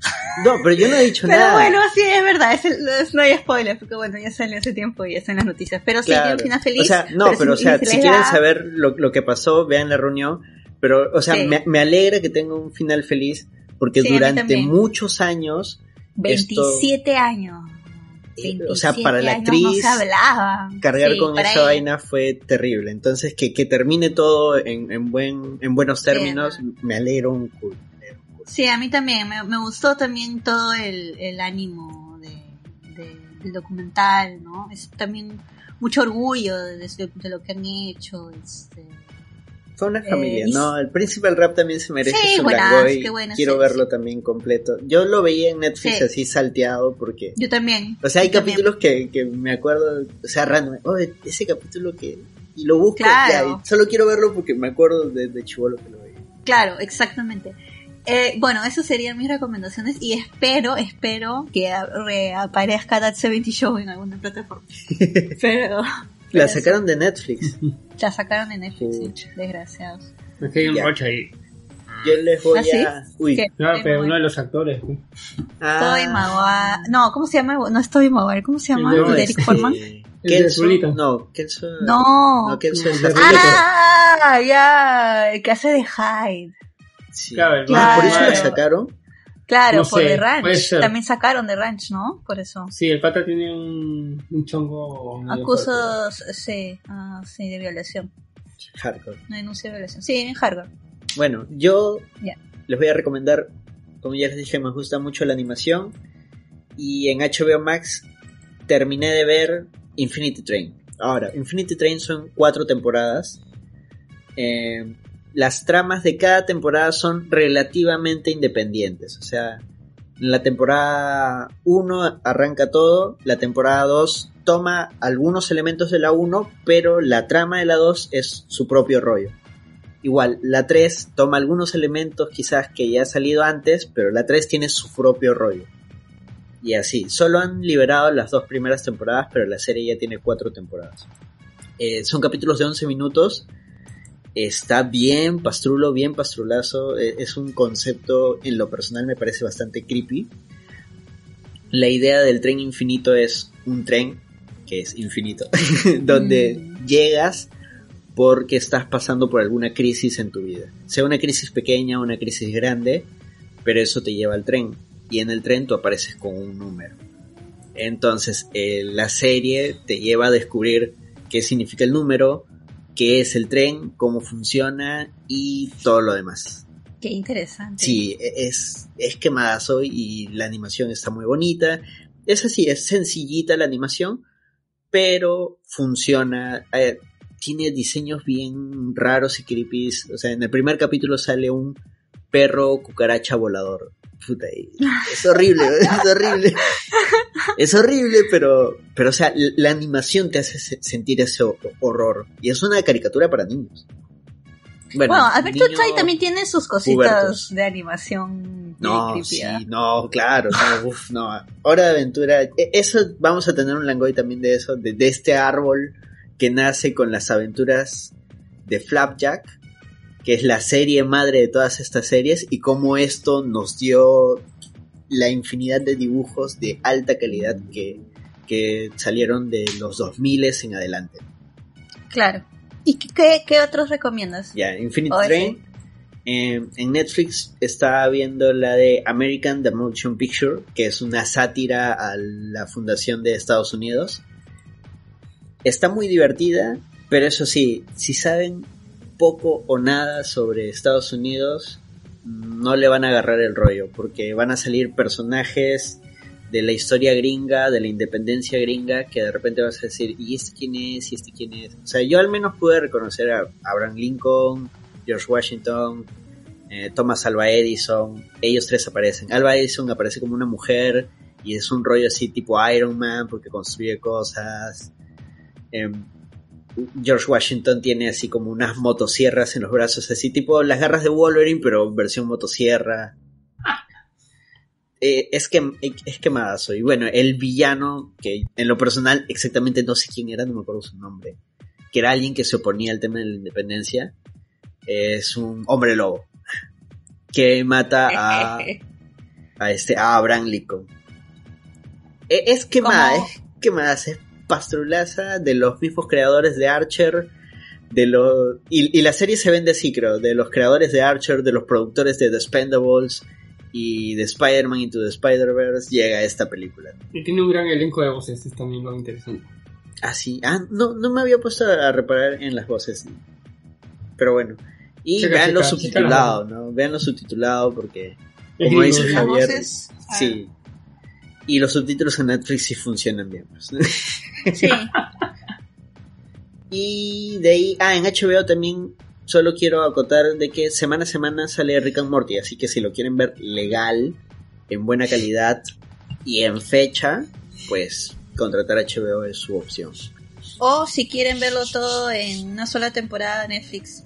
No, pero yo no he dicho Pero nada. bueno, sí, es verdad, es el- es- no hay spoiler, porque bueno, ya salió hace tiempo y ya está en las noticias. Pero sí, tiene Claro. un final feliz. O sea, no, pero, o si- sea, se si les quieren da- saber lo, lo que pasó, vean la reunión. Pero, o sea, Sí. me, me alegra que tenga un final feliz porque Sí, durante muchos años, 27 años. eh, o sea, 27 para la años actriz, No se cargar Sí, con esa ella. vaina fue terrible. Entonces, que, que termine todo en, en, buen, en buenos términos, culo. me alegro un culo. Sí, a mí también. Me, me gustó también todo el, el ánimo de, de- del documental, ¿no? Es también mucho orgullo de, de- lo que han hecho. Este. Fue una Eh, familia, y- ¿no? El Principal Rap también se merece Sí, su buenazo, Langoy. qué buena Quiero serie, verlo sí. también completo. Yo lo veía en Netflix Sí. así salteado porque... Yo también. O sea, hay capítulos que, que me acuerdo, o sea, random, oh, ese capítulo que... Y lo busco, Claro. ya, y solo quiero verlo porque me acuerdo de, de chivolo que lo veía. Claro, exactamente. Eh, bueno, esas serían mis recomendaciones y espero, espero que reaparezca That 70 Show en alguna plataforma. Pero La sacaron de Netflix. la sacaron en Netflix, sí, desgraciados. Es que hay un Ya. roche ahí. Yo les voy ¿Ah, sí? a... Uy. No, pero uno de los actores. ¿no? ah, Toby Maguire. No, ¿cómo se llama? No es Toby Maguire, ¿cómo se llama? El de- Foreman. El de Kelso, Azulito. no, Kelso... No. No, Kelso es de. Ah, ya, el que hace de Hyde. Sí. Claro. Ah, por eso la sacaron. Claro, No por sé, The Ranch. También sacaron The Ranch, ¿no? Por eso. Sí, el pata tiene un, un chongo. Acusos, sí, ah, sí, de violación. Hardcore. No denuncia de violación. Sí, en hardcore. Bueno, yo les voy a recomendar, como ya les dije, me gusta mucho la animación. Y en HBO Max terminé de ver Infinity Train. Ahora, Infinity Train son cuatro temporadas. Eh, las tramas de cada temporada son relativamente independientes. O sea, en la temporada 1 arranca todo, la temporada 2 toma algunos elementos de la 1, pero la trama de la 2 es su propio rollo. Igual, la 3 toma algunos elementos quizás que ya ha salido antes, pero la 3 tiene su propio rollo. Y así, solo han liberado las dos primeras temporadas, pero la serie ya tiene cuatro temporadas. Eh, son capítulos de 11 minutos. Está bien pastrulo, bien pastrulazo. Eh, es un concepto, en lo personal, me parece bastante creepy. La idea del tren infinito es un tren que es infinito, donde Mm. llegas porque estás pasando por alguna crisis en tu vida. Sea una crisis pequeña o una crisis grande, pero eso te lleva al tren. Y en el tren tú apareces con un número. Entonces, eh, la serie te lleva a descubrir qué significa el número, qué es el tren, cómo funciona y todo lo demás. Qué interesante. Sí, e- es, es quemadazo y la animación está muy bonita. Es así, es sencillita la animación, pero funciona. eh, tiene diseños bien raros y creepy. O sea, en el primer capítulo sale un perro cucaracha volador. Puta, es horrible, es horrible. Es horrible, pero, pero o sea, la, animación te hace se- sentir ese ho- horror. Y es una caricatura para niños. Bueno, Alberto niño- Chai también tiene sus cositas de animación. No, sí, ¿ah? no, claro, no, uf, no. Hora de aventura. e- Eso, vamos a tener un langoy también de eso, de, de este árbol que nace con las aventuras de Flapjack, que es la serie madre de todas estas series, y cómo esto nos dio la infinidad de dibujos de alta calidad que, que salieron de los 2000 en adelante. Claro. ¿Y qué- qué, otros recomiendas? Ya, Infinite Oh. Train. eh, en Netflix estaba viendo la de American The Motion Picture, que es una sátira a la fundación de Estados Unidos. Está muy divertida, pero eso sí, si saben poco o nada sobre Estados Unidos, no le van a agarrar el rollo, porque van a salir personajes de la historia gringa, de la independencia gringa, que de repente vas a decir, ¿y este quién es? ¿y este quién es? O sea, yo al menos pude reconocer a Abraham Lincoln, George Washington, eh, Thomas Alva Edison, ellos tres aparecen. Alva Edison aparece como una mujer y es un rollo así tipo Iron Man porque construye cosas. Em, George Washington tiene así como unas motosierras en los brazos, así tipo las garras de Wolverine, pero versión motosierra. eh, es, que, es quemadazo. Y bueno, el villano, que en lo personal exactamente no sé quién era, no me acuerdo su nombre, que era alguien que se oponía al tema de la independencia, es un hombre lobo que mata a, a este a Abraham Lincoln. E, Es quemada, ¿Cómo? es quemada, es pastrulaza de los mismos creadores de Archer, de los y, y la serie se vende así, creo, de los creadores de Archer, de los productores de The Expendables y de Spider-Man Into the Spider-Verse llega esta película. Y tiene un gran elenco de voces, es también lo interesante. Ah, sí. Ah, no, no me había puesto a reparar en las voces. Pero bueno. Y Checa, veanlo checa, subtitulado, checa ¿no? Veanlo subtitulado porque, como dice Javier, voces, ah, sí. Y los subtítulos en Netflix sí funcionan bien. pues. Sí. y de ahí, ah, en HBO también solo quiero acotar de que semana a semana sale Rick and Morty, así que si lo quieren ver legal, en buena calidad y en fecha, pues contratar HBO es su opción. O si quieren verlo todo en una sola temporada Netflix.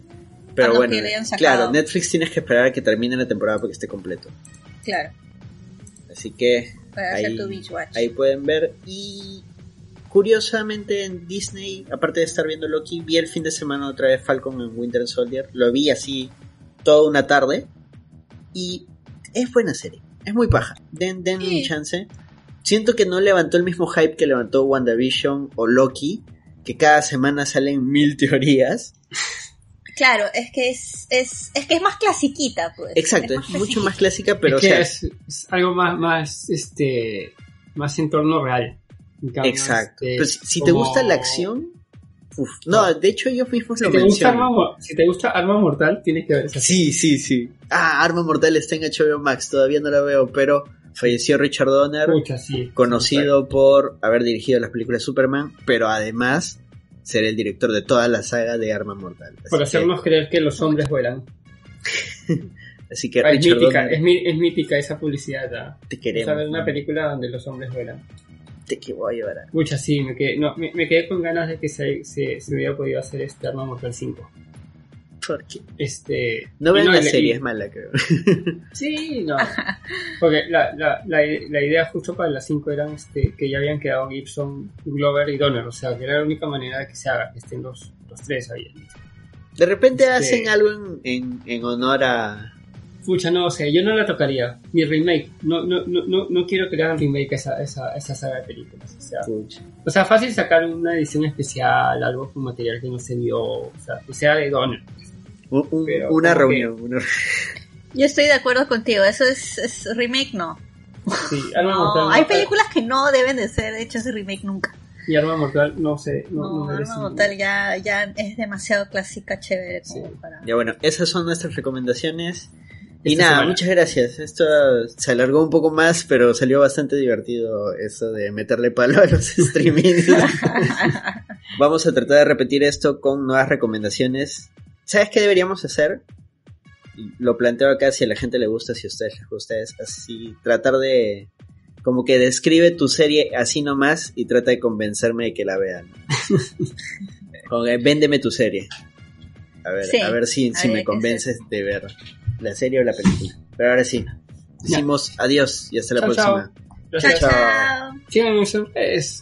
Pero bueno, claro, Netflix tienes que esperar a que termine la temporada para que esté completo. Claro. Así que Para ahí, hacer tu binge watch. ahí pueden ver. Y curiosamente en Disney, aparte de estar viendo Loki, vi el fin de semana otra vez Falcon en Winter Soldier. Lo vi así toda una tarde. Y es buena serie. Es muy paja. Den, denle Sí. un chance. Siento que no levantó el mismo hype que levantó WandaVision o Loki. Que cada semana salen mil teorías. Claro, es que es, es, es que es más clasiquita, pues. Exacto, es, más mucho más clásica, pero es o que sea, es, es algo más, más, este, más entorno real. Exacto. este, Pero si, si te gusta la acción. uf, no, de hecho ellos mismos Si lo te, gusta mencionan. Arma, Mo- si te gusta Arma Mortal, tienes que ver esa Sí, sí, sí. Ah, Arma Mortal está en HBO Max, todavía no la veo, pero falleció Richard Donner, Pucha, sí. conocido por haber dirigido las películas de Superman, pero además ser el director de toda la saga de Arma Mortal. Así Por que- hacernos creer que los hombres vuelan. Así que es, Richard mítica, Donner, es, es mítica esa publicidad. ¿ah? te O queremos. sea, ver una película donde los hombres vuelan. Te que voy a llevar a... Pucha, sí, me quedé, no, me, me quedé con ganas de que se, se, se hubiera podido hacer este Arma Mortal 5. ¿Por qué? Este, No vean la y- serie, y- es mala, creo. Sí, no. Porque la, la, la, la idea justo para las 5 eran este, que ya habían quedado Gibson, Glover y Donner. O sea, que era la única manera de que se haga, que estén los, los tres ahí. De repente Este- hacen algo en, en, en honor a... Pucha, no, o sea, yo no la tocaría. Ni remake. No, no, no, no, no quiero que le hagan remake a esa, esa, esa saga de películas. O sea, Pucha. o sea, fácil sacar una edición especial, algo con material que no se vio. O sea, que sea de Donner. Un- un- una como que- reunión. una- Yo estoy de acuerdo contigo, eso es, es remake, no. Sí, Arma No, Mortal. no- hay películas que no deben de ser hechas de remake nunca. Y Arma Mortal no sé. No, No, no merece Arma Mortal ya, ya es demasiado clásica, chévere. Sí. para- Ya bueno, esas son nuestras recomendaciones. Y nada, semana. muchas gracias. Esto se alargó un poco más, pero salió bastante divertido eso de meterle palo a los streamings. Vamos a tratar de repetir esto con nuevas recomendaciones. ¿Sabes qué deberíamos hacer? Lo planteo acá si a la gente le gusta, si a ustedes les gusta, es así, tratar de como que describe tu serie así nomás y trata de convencerme de que la vean. Como que véndeme tu serie. A ver, Sí, a ver si, me convences de ver la serie o la película. Pero ahora sí, decimos adiós y hasta la Chao, próxima. chao. Chao, chao. Redes.